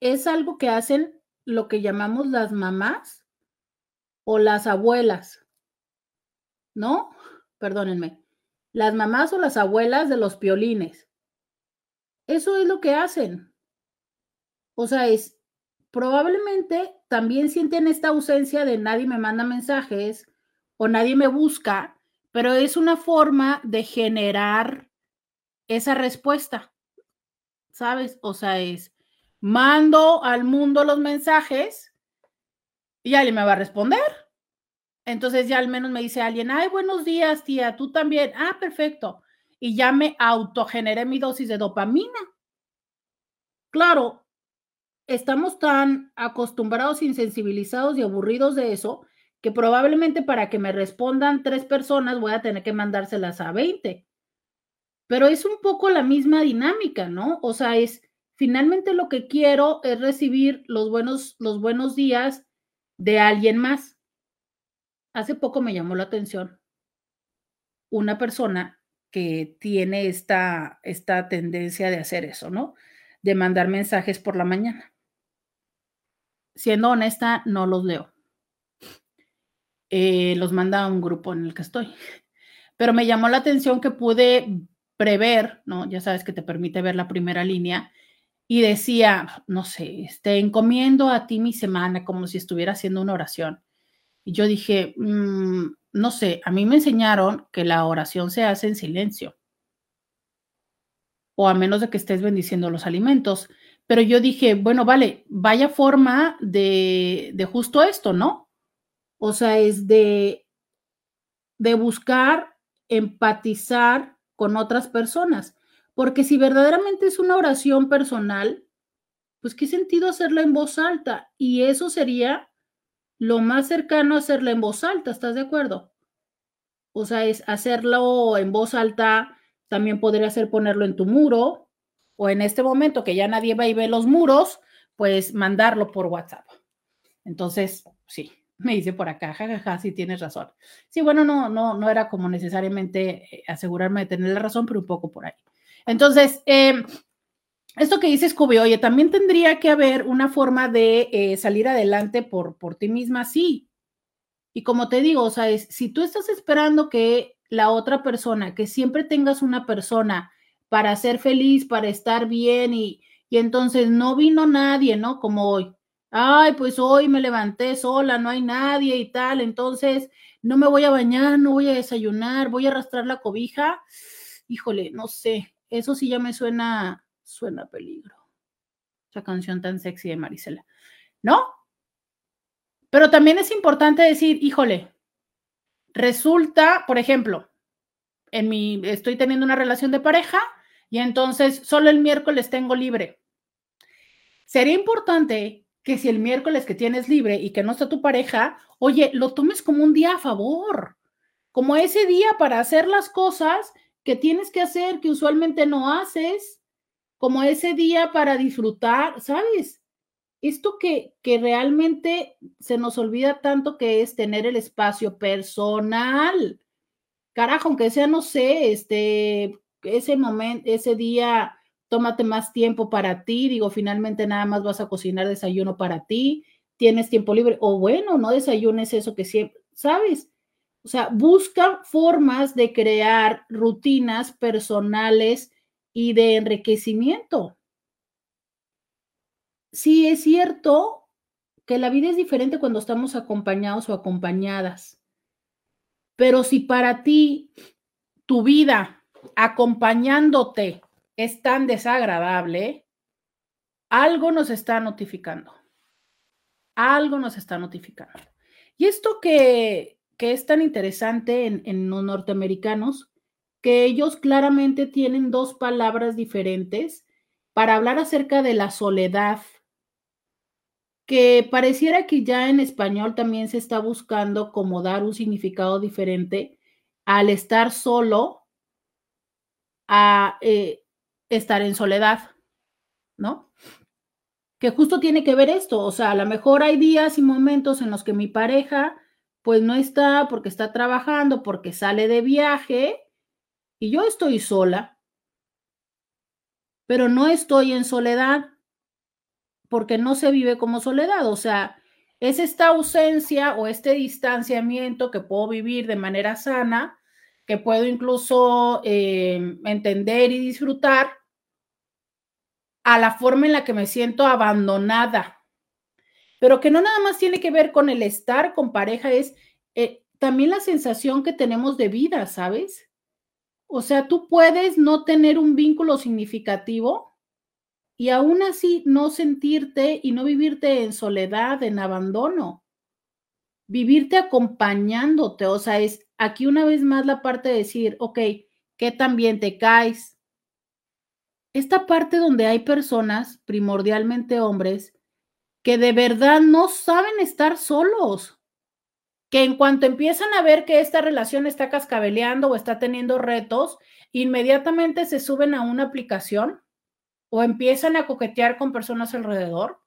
es algo que hacen lo que llamamos las mamás o las abuelas, ¿no? Perdónenme, las mamás o las abuelas de los piolines. Eso es lo que hacen. O sea, es probablemente también sienten esta ausencia de nadie me manda mensajes o nadie me busca, pero es una forma de generar esa respuesta. ¿Sabes? O sea, es mando al mundo los mensajes y alguien me va a responder. Entonces ya al menos me dice alguien, ay, buenos días, tía, tú también. Ah, perfecto. Y ya me autogeneré mi dosis de dopamina. Claro, estamos tan acostumbrados, insensibilizados y aburridos de eso que probablemente para que me respondan tres personas voy a tener que mandárselas a 20. Pero es un poco la misma dinámica, ¿no? O sea, es finalmente lo que quiero es recibir los buenos, los buenos días de alguien más. Hace poco me llamó la atención una persona que tiene esta, esta tendencia de hacer eso, ¿no? De mandar mensajes por la mañana. Siendo honesta, no los leo. Eh, los manda a un grupo en el que estoy. Pero me llamó la atención que pude prever, ¿no? Ya sabes que te permite ver la primera línea y decía, no sé, este, encomiendo a ti mi semana como si estuviera haciendo una oración. Y yo dije, mm, no sé, a mí me enseñaron que la oración se hace en silencio, o a menos de que estés bendiciendo los alimentos. Pero yo dije, bueno, vale, vaya forma de, de justo esto, ¿no? O sea, es de, de buscar empatizar con otras personas. Porque si verdaderamente es una oración personal, pues qué sentido hacerla en voz alta. Y eso sería lo más cercano a hacerla en voz alta, ¿estás de acuerdo? O sea, es hacerlo en voz alta, también podría ser ponerlo en tu muro, o en este momento que ya nadie va y ve los muros, pues mandarlo por WhatsApp. Entonces, sí, me dice por acá, jajaja, sí tienes razón. Sí, bueno, no, no, no era como necesariamente eh, asegurarme de tener la razón, pero un poco por ahí. Entonces, eh, esto que dice Scooby, oye, también tendría que haber una forma de eh, salir adelante por, por ti misma, sí. Y como te digo, o sea, es, si tú estás esperando que la otra persona, que siempre tengas una persona para ser feliz, para estar bien y, y entonces no vino nadie, ¿no? Como hoy. Ay, pues hoy me levanté sola, no hay nadie y tal, entonces no me voy a bañar, no voy a desayunar, voy a arrastrar la cobija. Híjole, no sé, eso sí ya me suena suena peligro. Esa canción tan sexy de Marisela. ¿No? Pero también es importante decir, híjole, resulta, por ejemplo, en mi, estoy teniendo una relación de pareja y entonces solo el miércoles tengo libre. Sería importante que si el miércoles que tienes libre y que no está tu pareja, oye, lo tomes como un día a favor, como ese día para hacer las cosas que tienes que hacer, que usualmente no haces, como ese día para disfrutar, ¿sabes? Esto que, que realmente se nos olvida tanto que es tener el espacio personal. Carajo, aunque sea, no sé, este, ese momento, ese día, tómate más tiempo para ti, digo, finalmente nada más vas a cocinar desayuno para ti, tienes tiempo libre, o bueno, no desayunes eso que siempre, ¿sabes? O sea, busca formas de crear rutinas personales y de enriquecimiento. Sí, es cierto que la vida es diferente cuando estamos acompañados o acompañadas, pero si para ti tu vida acompañándote es tan desagradable, algo nos está notificando. Algo nos está notificando. Y esto que, que es tan interesante en, en los norteamericanos que ellos claramente tienen dos palabras diferentes para hablar acerca de la soledad, que pareciera que ya en español también se está buscando como dar un significado diferente al estar solo, a, eh, estar en soledad, ¿no? Que justo tiene que ver esto, o sea, a lo mejor hay días y momentos en los que mi pareja pues no está porque está trabajando, porque sale de viaje y yo estoy sola, pero no estoy en soledad porque no se vive como soledad, o sea, es esta ausencia o este distanciamiento que puedo vivir de manera sana, que puedo incluso eh, entender y disfrutar a la forma en la que me siento abandonada, pero que no nada más tiene que ver con el estar con pareja, es eh, también la sensación que tenemos de vida, ¿sabes? O sea, tú puedes no tener un vínculo significativo y aún así no sentirte y no vivirte en soledad, en abandono. Vivirte acompañándote, o sea, es aquí una vez más la parte de decir, ok, ¿qué también te caes? Esta parte donde hay personas, primordialmente hombres, que de verdad no saben estar solos, que en cuanto empiezan a ver que esta relación está cascabeleando o está teniendo retos, inmediatamente se suben a una aplicación o empiezan a coquetear con personas alrededor,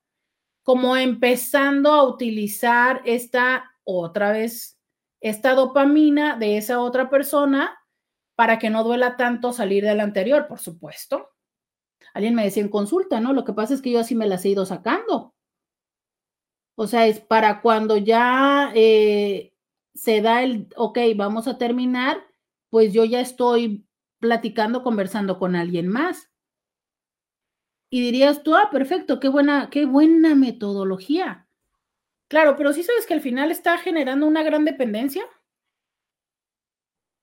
como empezando a utilizar esta otra vez, esta dopamina de esa otra persona para que no duela tanto salir de la anterior, por supuesto. Alguien me decía en consulta, ¿no? Lo que pasa es que yo así me las he ido sacando. O sea, es para cuando ya eh, se da el, ok, vamos a terminar, pues yo ya estoy platicando, conversando con alguien más. Y dirías tú, ah, perfecto, qué buena, qué buena metodología. Claro, pero sí sabes que al final está generando una gran dependencia.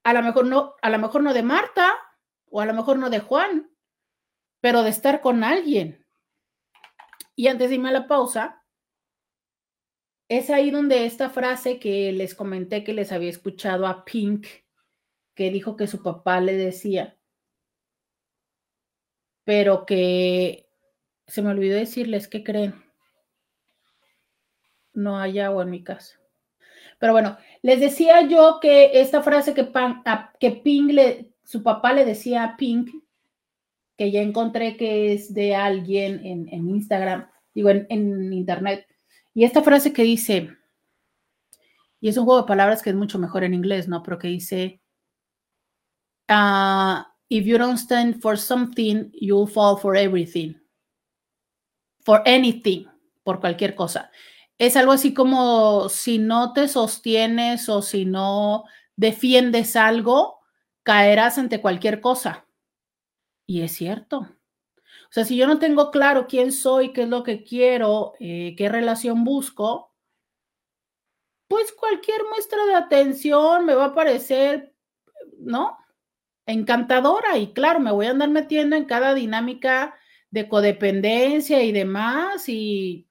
A lo mejor no, a lo mejor no de Marta, o a lo mejor no de Juan, pero de estar con alguien. Y antes de irme a la pausa, es ahí donde esta frase que les comenté que les había escuchado a Pink, que dijo que su papá le decía, pero que se me olvidó decirles que creen. No hay agua en mi casa. Pero bueno, les decía yo que esta frase que, que Pink le, su papá le decía a Pink, que ya encontré que es de alguien en, Instagram, digo, en, internet, y esta frase que dice, y es un juego de palabras que es mucho mejor en inglés, ¿no? Pero que dice, uh, if you don't stand for something, you'll fall for everything. For anything, por cualquier cosa. Es algo así como si no te sostienes o si no defiendes algo, caerás ante cualquier cosa. Y es cierto. O sea, si yo no tengo claro quién soy, qué es lo que quiero, eh, qué relación busco, pues cualquier muestra de atención me va a parecer, ¿no? encantadora y claro, me voy a andar metiendo en cada dinámica de codependencia y demás y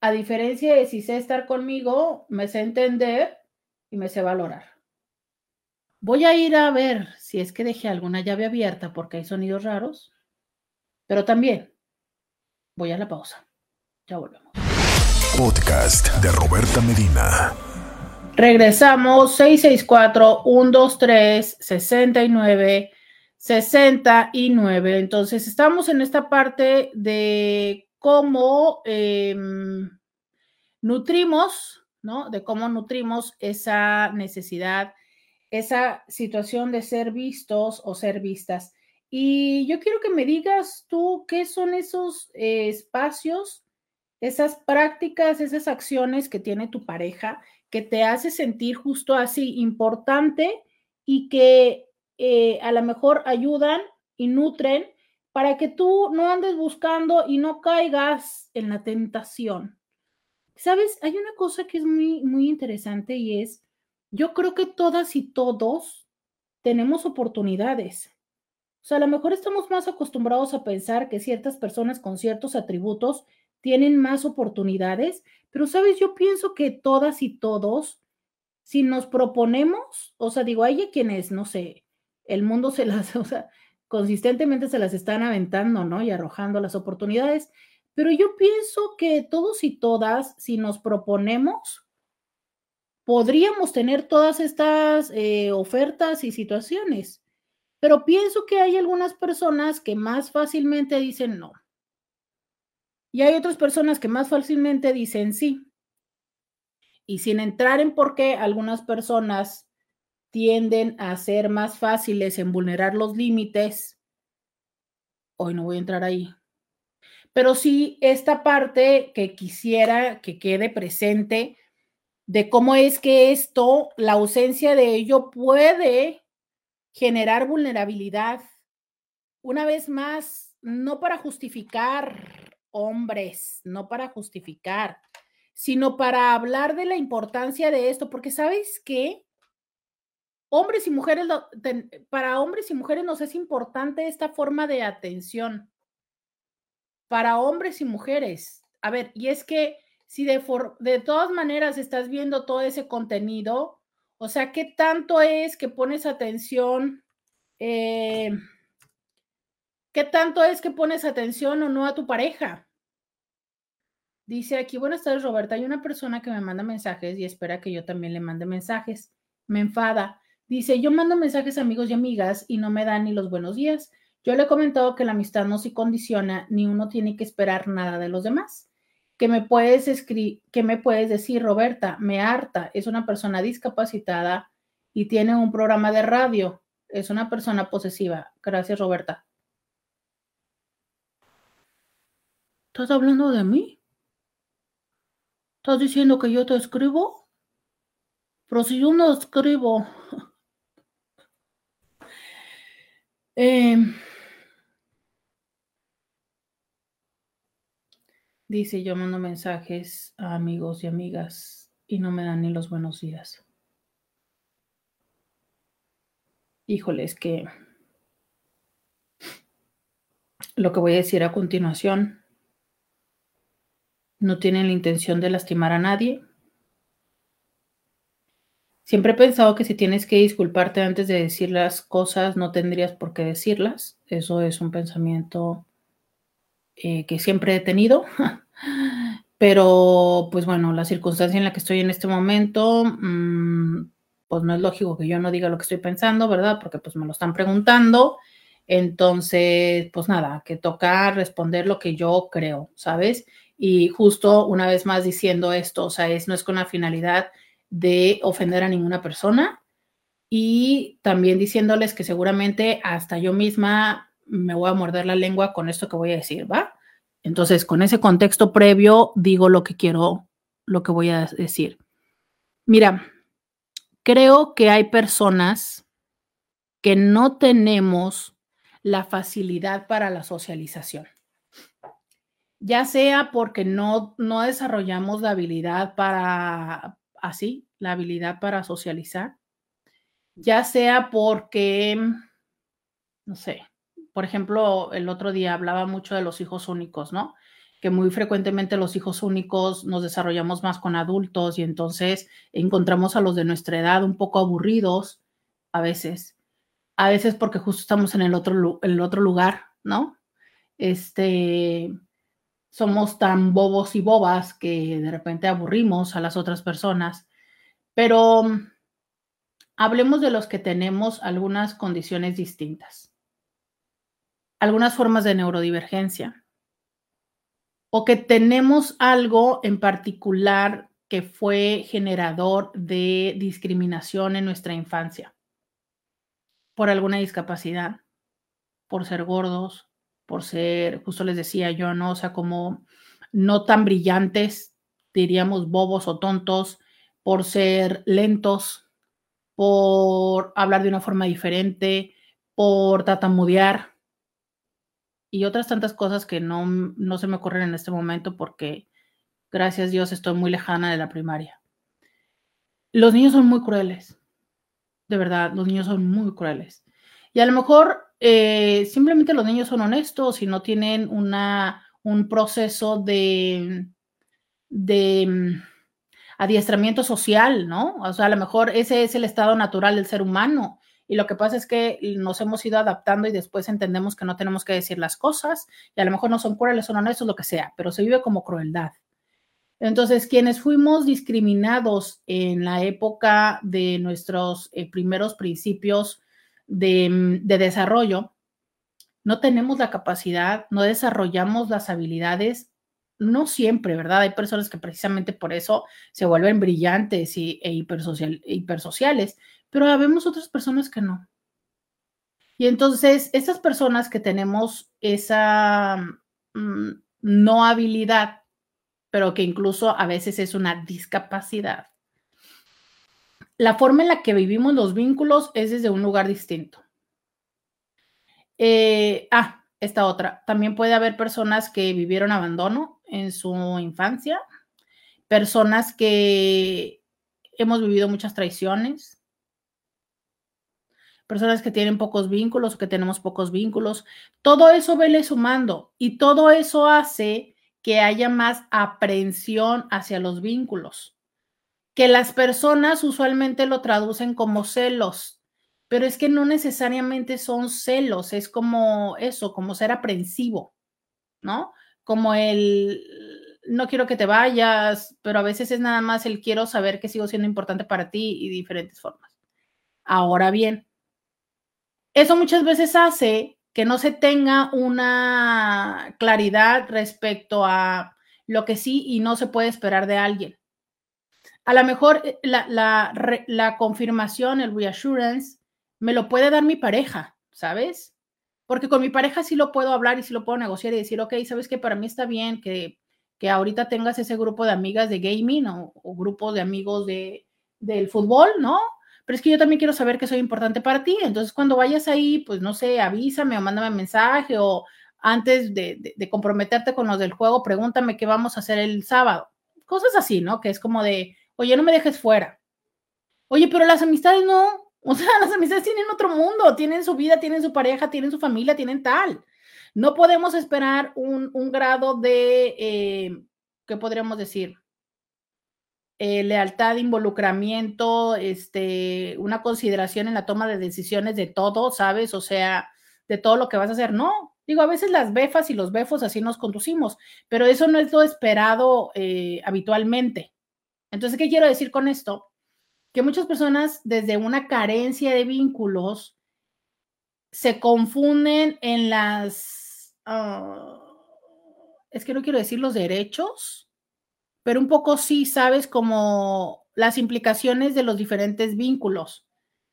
a diferencia de si sé estar conmigo, me sé entender y me sé valorar. Voy a ir a ver si es que dejé alguna llave abierta porque hay sonidos raros, pero también voy a la pausa. Ya volvemos. Podcast de Roberta Medina. Regresamos 664-123-69. 69. Entonces, estamos en esta parte de cómo em, nutrimos, ¿no? De cómo nutrimos esa necesidad, esa situación de ser vistos o ser vistas. Y yo quiero que me digas tú qué son esos eh, espacios, esas prácticas, esas acciones que tiene tu pareja que te hace sentir justo así importante y que eh, a lo mejor ayudan y nutren para que tú no andes buscando y no caigas en la tentación. Sabes, hay una cosa que es muy, muy interesante y es, yo creo que todas y todos tenemos oportunidades. O sea, a lo mejor estamos más acostumbrados a pensar que ciertas personas con ciertos atributos tienen más oportunidades, pero sabes, yo pienso que todas y todos, si nos proponemos, o sea, digo, hay quienes, no sé, el mundo se las, consistentemente se las están aventando, ¿no? Y arrojando las oportunidades, pero yo pienso que todos y todas, si nos proponemos, podríamos tener todas estas eh, ofertas y situaciones. Pero pienso que hay algunas personas que más fácilmente dicen no. Y hay otras personas que más fácilmente dicen sí. Y sin entrar en por qué algunas personas tienden a ser más fáciles en vulnerar los límites, hoy no voy a entrar ahí. Pero sí, esta parte que quisiera que quede presente de cómo es que esto, la ausencia de ello puede generar vulnerabilidad. Una vez más, no para justificar hombres, no para justificar, sino para hablar de la importancia de esto, porque sabes qué? Hombres y mujeres, para hombres y mujeres nos es importante esta forma de atención. Para hombres y mujeres. A ver, y es que si de, de todas maneras estás viendo todo ese contenido, o sea, ¿qué tanto es que pones atención? Eh, ¿Qué tanto es que pones atención o no a tu pareja? Dice aquí, buenas tardes Roberta, hay una persona que me manda mensajes y espera que yo también le mande mensajes. Me enfada. Dice, yo mando mensajes a amigos y amigas y no me dan ni los buenos días. Yo le he comentado que la amistad no se condiciona ni uno tiene que esperar nada de los demás. ¿Qué me puedes escribir, qué me puedes decir, Roberta? Me harta, es una persona discapacitada y tiene un programa de radio. Es una persona posesiva. Gracias, Roberta. ¿Estás hablando de mí? ¿Estás diciendo que yo te escribo? Pero si yo no escribo. Eh, Dice, yo mando mensajes a amigos y amigas y no me dan ni los buenos días. Híjole, es que lo que voy a decir a continuación no tiene la intención de lastimar a nadie. Siempre he pensado que si tienes que disculparte antes de decir las cosas, no tendrías por qué decirlas. Eso es un pensamiento eh, que siempre he tenido, pero pues bueno, la circunstancia en la que estoy en este momento, mm, pues no es lógico que yo no diga lo que estoy pensando, ¿verdad? Porque pues me lo están preguntando. Entonces, pues nada, que toca responder lo que yo creo, ¿sabes? Y justo una vez más diciendo esto, o sea, es, no es con la finalidad de ofender a ninguna persona y también diciéndoles que seguramente hasta yo misma me voy a morder la lengua con esto que voy a decir, ¿va? Entonces, con ese contexto previo, digo lo que quiero, lo que voy a decir. Mira, creo que hay personas que no tenemos la facilidad para la socialización. Ya sea porque no, no desarrollamos la habilidad para, así, la habilidad para socializar, ya sea porque, no sé, por ejemplo, el otro día hablaba mucho de los hijos únicos, ¿no? Que muy frecuentemente los hijos únicos nos desarrollamos más con adultos y entonces encontramos a los de nuestra edad un poco aburridos a veces. A veces porque justo estamos en el otro, el otro lugar, ¿no? Este, somos tan bobos y bobas que de repente aburrimos a las otras personas. Pero hablemos de los que tenemos algunas condiciones distintas. Algunas formas de neurodivergencia. O que tenemos algo en particular que fue generador de discriminación en nuestra infancia. Por alguna discapacidad, por ser gordos, por ser, justo les decía yo, ¿no? O sea, como no tan brillantes, diríamos bobos o tontos, por ser lentos, por hablar de una forma diferente, por tatamudear, y otras tantas cosas que no, no se me ocurren en este momento porque, gracias a Dios, estoy muy lejana de la primaria. Los niños son muy crueles, de verdad, los niños son muy crueles. Y a lo mejor eh, simplemente los niños son honestos y no tienen una, un proceso de, de mm, adiestramiento social, ¿no? O sea, a lo mejor ese es el estado natural del ser humano y lo que pasa es que nos hemos ido adaptando y después entendemos que no tenemos que decir las cosas y a lo mejor no son crueles, son honestos, lo que sea, pero se vive como crueldad. Entonces, quienes fuimos discriminados en la época de nuestros eh, primeros principios de, de desarrollo, no tenemos la capacidad, no desarrollamos las habilidades no siempre, ¿verdad? Hay personas que precisamente por eso se vuelven brillantes y, e hipersocial, hipersociales, pero habemos otras personas que no. Y entonces, esas personas que tenemos esa mm, no habilidad, pero que incluso a veces es una discapacidad, la forma en la que vivimos los vínculos es desde un lugar distinto. Eh, ah, esta otra. También puede haber personas que vivieron abandono en su infancia, personas que hemos vivido muchas traiciones, personas que tienen pocos vínculos o que tenemos pocos vínculos. Todo eso vele sumando y todo eso hace que haya más aprehensión hacia los vínculos, que las personas usualmente lo traducen como celos, pero es que no necesariamente son celos, es como eso, como ser aprensivo, ¿no? Como el, no quiero que te vayas, pero a veces es nada más el quiero saber que sigo siendo importante para ti y diferentes formas. Ahora bien, eso muchas veces hace que no se tenga una claridad respecto a lo que sí y no se puede esperar de alguien. A lo mejor eh, la, la, confirmación, el reassurance, me lo puede dar mi pareja, ¿sabes? Porque con mi pareja sí lo puedo hablar y sí lo puedo negociar y decir, ok, sabes que para mí está bien que, que ahorita tengas ese grupo de amigas de gaming o, grupo de amigos de, del fútbol, ¿no? Pero es que yo también quiero saber que soy importante para ti. Entonces, cuando vayas ahí, pues no sé, avísame o mándame mensaje o antes de, de comprometerte con los del juego, pregúntame qué vamos a hacer el sábado. Cosas así, ¿no? Que es como de, oye, no me dejes fuera. Oye, pero las amistades no, o sea, las amistades tienen otro mundo, tienen su vida, tienen su pareja, tienen su familia, tienen tal. No podemos esperar un, grado de, eh, ¿qué podríamos decir? Eh, lealtad, involucramiento, este, una consideración en la toma de decisiones de todo, ¿sabes? O sea, de todo lo que vas a hacer. No, digo, a veces las befas y los befos así nos conducimos, pero eso no es lo esperado eh, habitualmente. Entonces, ¿qué quiero decir con esto? que muchas personas desde una carencia de vínculos se confunden en las, ah, es que no quiero decir los derechos, pero un poco sí sabes como las implicaciones de los diferentes vínculos.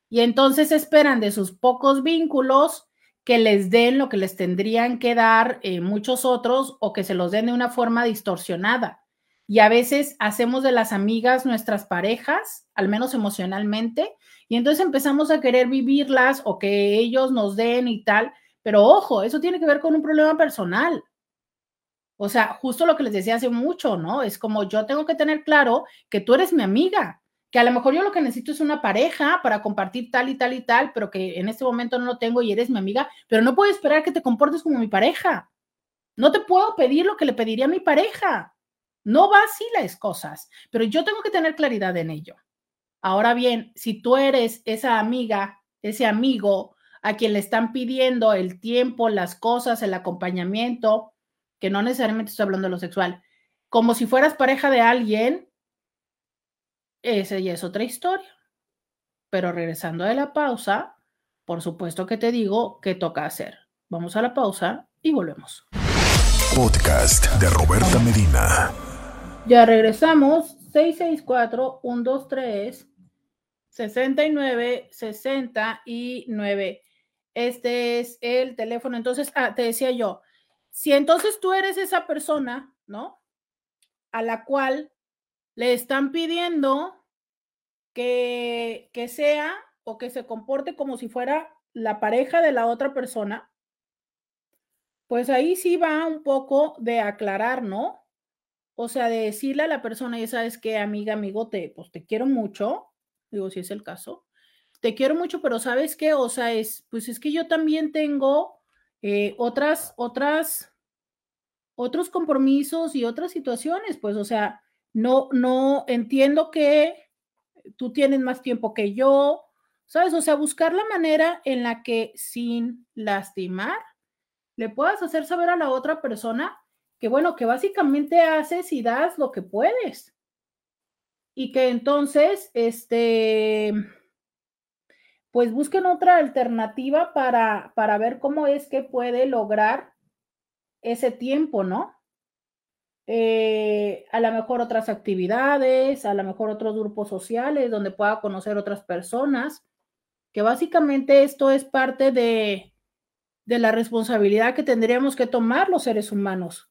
Y entonces esperan de sus pocos vínculos que les den lo que les tendrían que dar eh, muchos otros o que se los den de una forma distorsionada y a veces hacemos de las amigas nuestras parejas, al menos emocionalmente, y entonces empezamos a querer vivirlas o que ellos nos den y tal, pero ojo, eso tiene que ver con un problema personal. O sea, justo lo que les decía hace mucho, ¿no? Es como yo tengo que tener claro que tú eres mi amiga, que a lo mejor yo lo que necesito es una pareja para compartir tal y tal y tal, pero que en este momento no lo tengo y eres mi amiga, pero no puedo esperar que te comportes como mi pareja. No te puedo pedir lo que le pediría a mi pareja. No va así las cosas, pero yo tengo que tener claridad en ello. Ahora bien, si tú eres esa amiga, ese amigo a quien le están pidiendo el tiempo, las cosas, el acompañamiento, que no necesariamente estoy hablando de lo sexual, como si fueras pareja de alguien, esa ya es otra historia. Pero regresando de la pausa, por supuesto que te digo qué toca hacer. Vamos a la pausa y volvemos. Podcast de Roberta Medina. Ya regresamos. 664-123. 69 69. Este es el teléfono. Entonces, ah, te decía yo, si entonces tú eres esa persona, ¿no? A la cual le están pidiendo que, que sea o que se comporte como si fuera la pareja de la otra persona, pues ahí sí va un poco de aclarar, ¿no? O sea, de decirle a la persona, ya sabes que amiga, amigo, te, pues te quiero mucho, digo, si es el caso, te quiero mucho, pero ¿sabes qué? O sea, es, pues es que yo también tengo eh, otras, otras, otros compromisos y otras situaciones, pues, o sea, no, no entiendo que tú tienes más tiempo que yo, ¿sabes? O sea, buscar la manera en la que sin lastimar le puedas hacer saber a la otra persona que bueno, que básicamente haces y das lo que puedes. Y que entonces, este, pues busquen otra alternativa para, para ver cómo es que puede lograr ese tiempo, ¿no? Eh, a lo mejor otras actividades, a lo mejor otros grupos sociales donde pueda conocer otras personas, que básicamente esto es parte de, de la responsabilidad que tendríamos que tomar los seres humanos.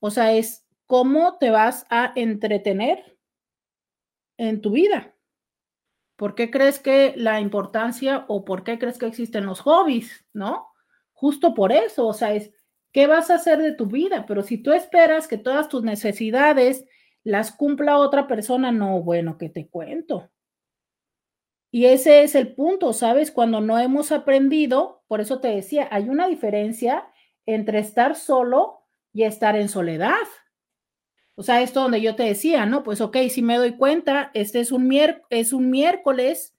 O sea, es cómo te vas a entretener en tu vida. ¿Por qué crees que la importancia o por qué crees que existen los hobbies, no? Justo por eso, o sea, es qué vas a hacer de tu vida, pero si tú esperas que todas tus necesidades las cumpla otra persona, no, bueno, que te cuento. Y ese es el punto, ¿sabes? Cuando no hemos aprendido, por eso te decía, hay una diferencia entre estar solo y estar en soledad. O sea, esto donde yo te decía, ¿no? Pues ok, si me doy cuenta, este es un, es un miércoles,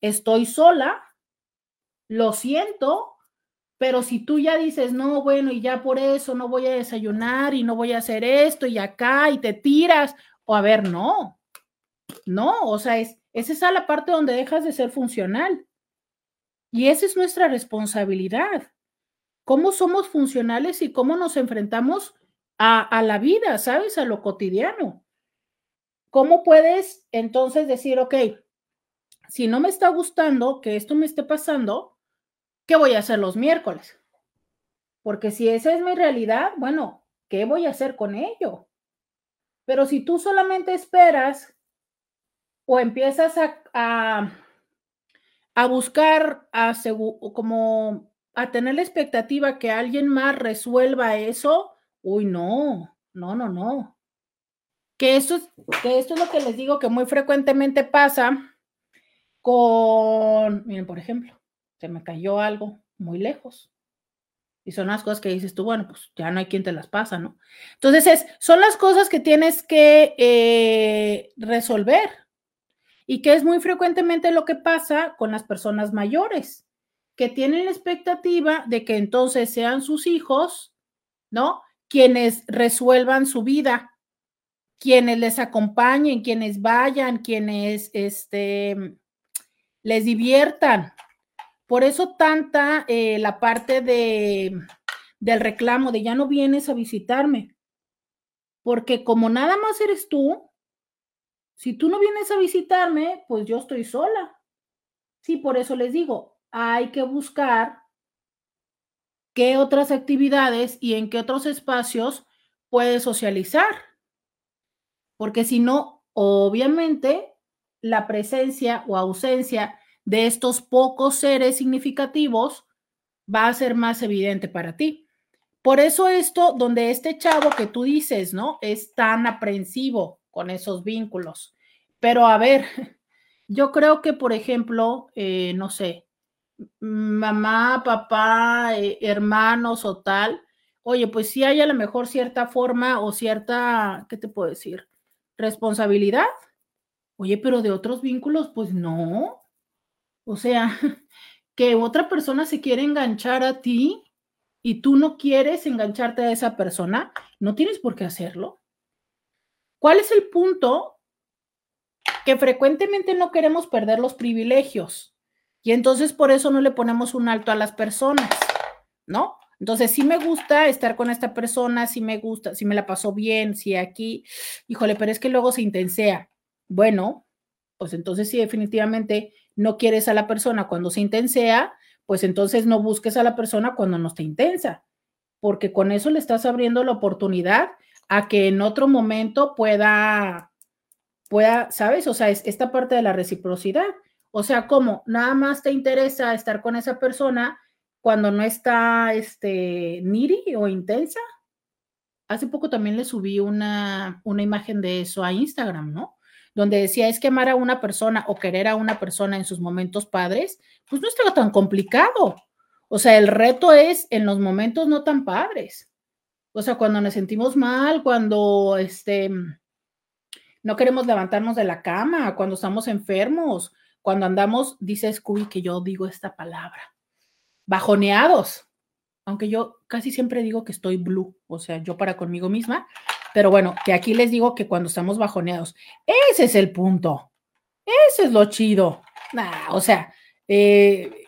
estoy sola, lo siento, pero si tú ya dices, no, bueno, y ya por eso no voy a desayunar y no voy a hacer esto y acá y te tiras, o a ver, no, no, o sea, es, es esa la parte donde dejas de ser funcional. Y esa es nuestra responsabilidad. ¿Cómo somos funcionales y cómo nos enfrentamos a, la vida, ¿sabes? A lo cotidiano. ¿Cómo puedes entonces decir, ok, si no me está gustando que esto me esté pasando, ¿qué voy a hacer los miércoles? Porque si esa es mi realidad, bueno, ¿qué voy a hacer con ello? Pero si tú solamente esperas o empiezas a, a, a buscar a como a tener la expectativa que alguien más resuelva eso, Uy, no, no, no, no. Que esto, es, que esto es lo que les digo que muy frecuentemente pasa con, miren, por ejemplo, se me cayó algo muy lejos. Y son las cosas que dices tú, bueno, pues ya no hay quien te las pasa, ¿no? Entonces, es, son las cosas que tienes que eh, resolver y que es muy frecuentemente lo que pasa con las personas mayores, que tienen la expectativa de que entonces sean sus hijos, ¿no? quienes resuelvan su vida, quienes les acompañen, quienes vayan, quienes este, les diviertan. Por eso tanta eh, la parte de, del reclamo de ya no vienes a visitarme, porque como nada más eres tú, si tú no vienes a visitarme, pues yo estoy sola. Sí, por eso les digo, hay que buscar qué otras actividades y en qué otros espacios puedes socializar. Porque si no, obviamente, la presencia o ausencia de estos pocos seres significativos va a ser más evidente para ti. Por eso esto, donde este chavo que tú dices, ¿no? Es tan aprensivo con esos vínculos. Pero a ver, yo creo que, por ejemplo, eh, no sé, mamá, papá, eh, hermanos o tal, oye, pues sí hay a lo mejor cierta forma o cierta, ¿qué te puedo decir? Responsabilidad. Oye, pero de otros vínculos, pues no. O sea, que otra persona se quiere enganchar a ti y tú no quieres engancharte a esa persona, no tienes por qué hacerlo. ¿Cuál es el punto? Que frecuentemente no queremos perder los privilegios. Y entonces por eso no le ponemos un alto a las personas, ¿no? Entonces, sí me gusta estar con esta persona, sí me gusta, sí me la pasó bien, sí aquí, híjole, pero es que luego se intensea. Bueno, pues entonces sí, definitivamente no quieres a la persona cuando se intensea, pues entonces no busques a la persona cuando no esté intensa, porque con eso le estás abriendo la oportunidad a que en otro momento pueda, pueda, ¿sabes? O sea, es esta parte de la reciprocidad. O sea, ¿cómo? Nada más te interesa estar con esa persona cuando no está este niri o intensa. Hace poco también le subí una, una imagen de eso a Instagram, ¿no? Donde decía, es que amar a una persona o querer a una persona en sus momentos padres, pues no está tan complicado. O sea, el reto es en los momentos no tan padres. O sea, cuando nos sentimos mal, cuando este, no queremos levantarnos de la cama, cuando estamos enfermos, cuando andamos, dice Scooby que yo digo esta palabra, bajoneados, aunque yo casi siempre digo que estoy blue, o sea, yo para conmigo misma, pero bueno, que aquí les digo que cuando estamos bajoneados, ese es el punto, ese es lo chido, o sea, eh,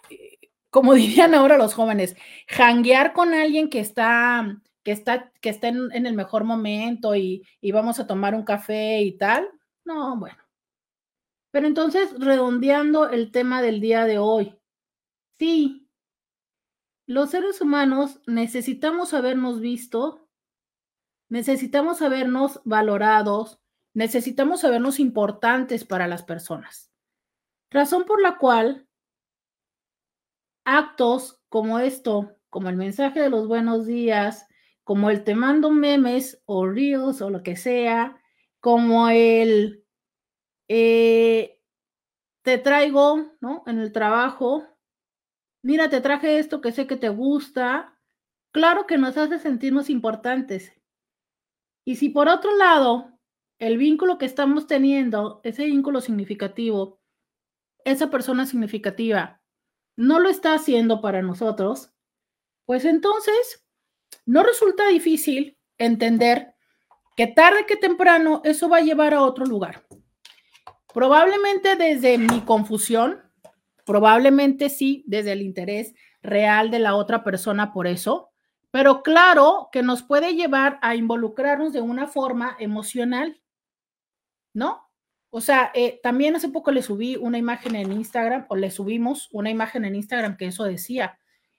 como dirían ahora los jóvenes, janguear con alguien que está, que está, que está en, el mejor momento y, y vamos a tomar un café y tal. No, bueno. Pero entonces, redondeando el tema del día de hoy, sí, los seres humanos necesitamos habernos visto, necesitamos habernos valorados, necesitamos sabernos importantes para las personas. Razón por la cual actos como esto, como el mensaje de los buenos días, como el te mando memes o reels o lo que sea, como el eh, te traigo, ¿no? En el trabajo, mira, te traje esto que sé que te gusta, claro que nos hace sentirnos importantes. Y si por otro lado, el vínculo que estamos teniendo, ese vínculo significativo, esa persona significativa, no lo está haciendo para nosotros, pues entonces no resulta difícil entender que tarde que temprano eso va a llevar a otro lugar. Probablemente desde mi confusión, probablemente sí, desde el interés real de la otra persona por eso, pero claro que nos puede llevar a involucrarnos de una forma emocional, ¿no? O sea, eh, también hace poco le subí una imagen en Instagram, o le subimos una imagen en Instagram que eso decía,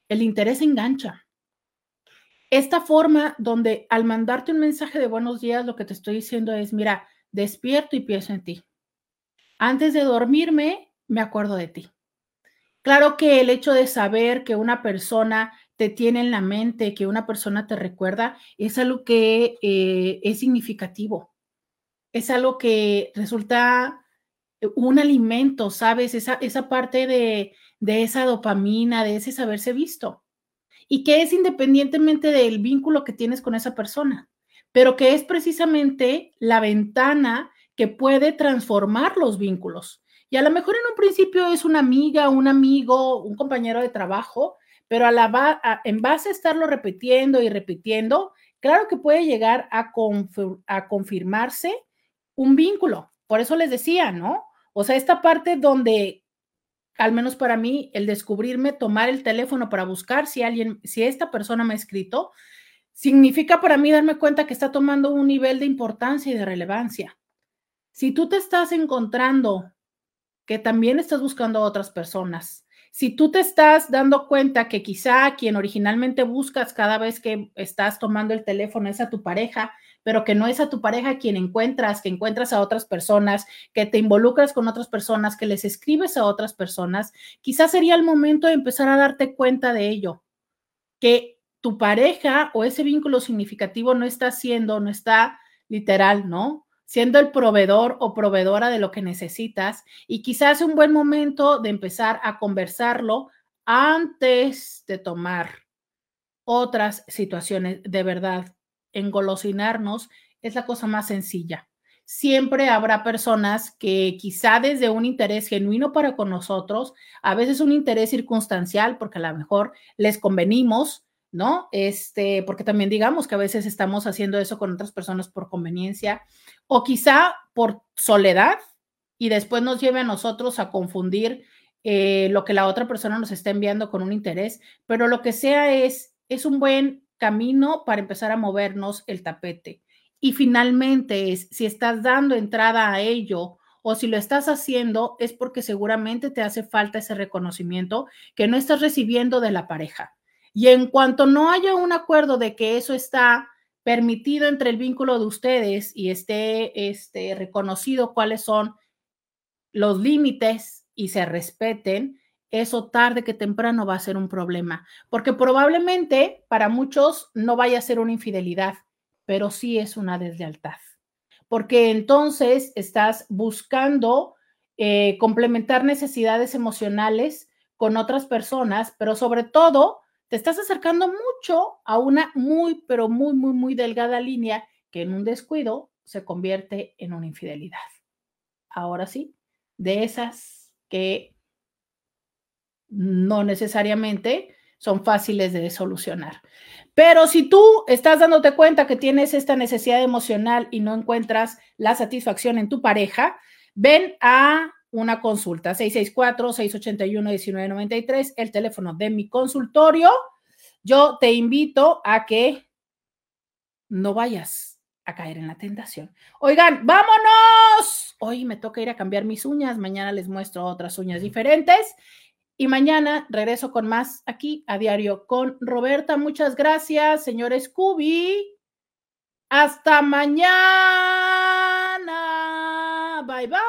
el interés engancha. Esta forma donde al mandarte un mensaje de buenos días, lo que te estoy diciendo es, mira, despierto y pienso en ti. Antes de dormirme, me acuerdo de ti. Claro que el hecho de saber que una persona te tiene en la mente, que una persona te recuerda, es algo que eh, es significativo es algo que resulta eh, un alimento, ¿sabes? Esa, esa parte de, de esa dopamina, de ese saberse visto. Y que es independientemente del vínculo que tienes con esa persona, pero que es precisamente la ventana que puede transformar los vínculos. Y a lo mejor en un principio es una amiga, un amigo, un compañero de trabajo, pero a la en base a estarlo repitiendo y repitiendo, claro que puede llegar a, a confirmarse un vínculo. Por eso les decía, ¿no? O sea, esta parte donde, al menos para mí, el descubrirme, tomar el teléfono para buscar si alguien, si esta persona me ha escrito, significa para mí darme cuenta que está tomando un nivel de importancia y de relevancia. Si tú te estás encontrando que también estás buscando a otras personas, si tú te estás dando cuenta que quizá quien originalmente buscas cada vez que estás tomando el teléfono es a tu pareja pero que no es a tu pareja quien encuentras, que encuentras a otras personas, que te involucras con otras personas, que les escribes a otras personas, quizás sería el momento de empezar a darte cuenta de ello, que tu pareja o ese vínculo significativo no está siendo, no está literal, ¿no? Siendo el proveedor o proveedora de lo que necesitas y quizás un buen momento de empezar a conversarlo antes de tomar otras situaciones de verdad engolosinarnos es la cosa más sencilla. Siempre habrá personas que quizá desde un interés genuino para con nosotros, a veces un interés circunstancial, porque a lo mejor les convenimos, ¿no? Este, porque también digamos que a veces estamos haciendo eso con otras personas por conveniencia o quizá por soledad y después nos lleve a nosotros a confundir eh, lo que la otra persona nos está enviando con un interés, pero lo que sea es, es un buen camino para empezar a movernos el tapete. Y finalmente es, si estás dando entrada a ello o si lo estás haciendo, es porque seguramente te hace falta ese reconocimiento que no estás recibiendo de la pareja. Y en cuanto no haya un acuerdo de que eso está permitido entre el vínculo de ustedes y esté este, reconocido cuáles son los límites y se respeten, eso tarde que temprano va a ser un problema, porque probablemente para muchos no vaya a ser una infidelidad, pero sí es una deslealtad, porque entonces estás buscando eh, complementar necesidades emocionales con otras personas, pero sobre todo te estás acercando mucho a una muy, pero muy, muy, muy delgada línea que en un descuido se convierte en una infidelidad. Ahora sí, de esas que no necesariamente son fáciles de solucionar. Pero si tú estás dándote cuenta que tienes esta necesidad emocional y no encuentras la satisfacción en tu pareja, ven a una consulta. 664-681-1993, el teléfono de mi consultorio. Yo te invito a que no vayas a caer en la tentación. Oigan, vámonos. Hoy me toca ir a cambiar mis uñas. Mañana les muestro otras uñas diferentes. Y mañana regreso con más aquí a diario con Roberta. Muchas gracias, señor Scooby. Hasta mañana. Bye bye.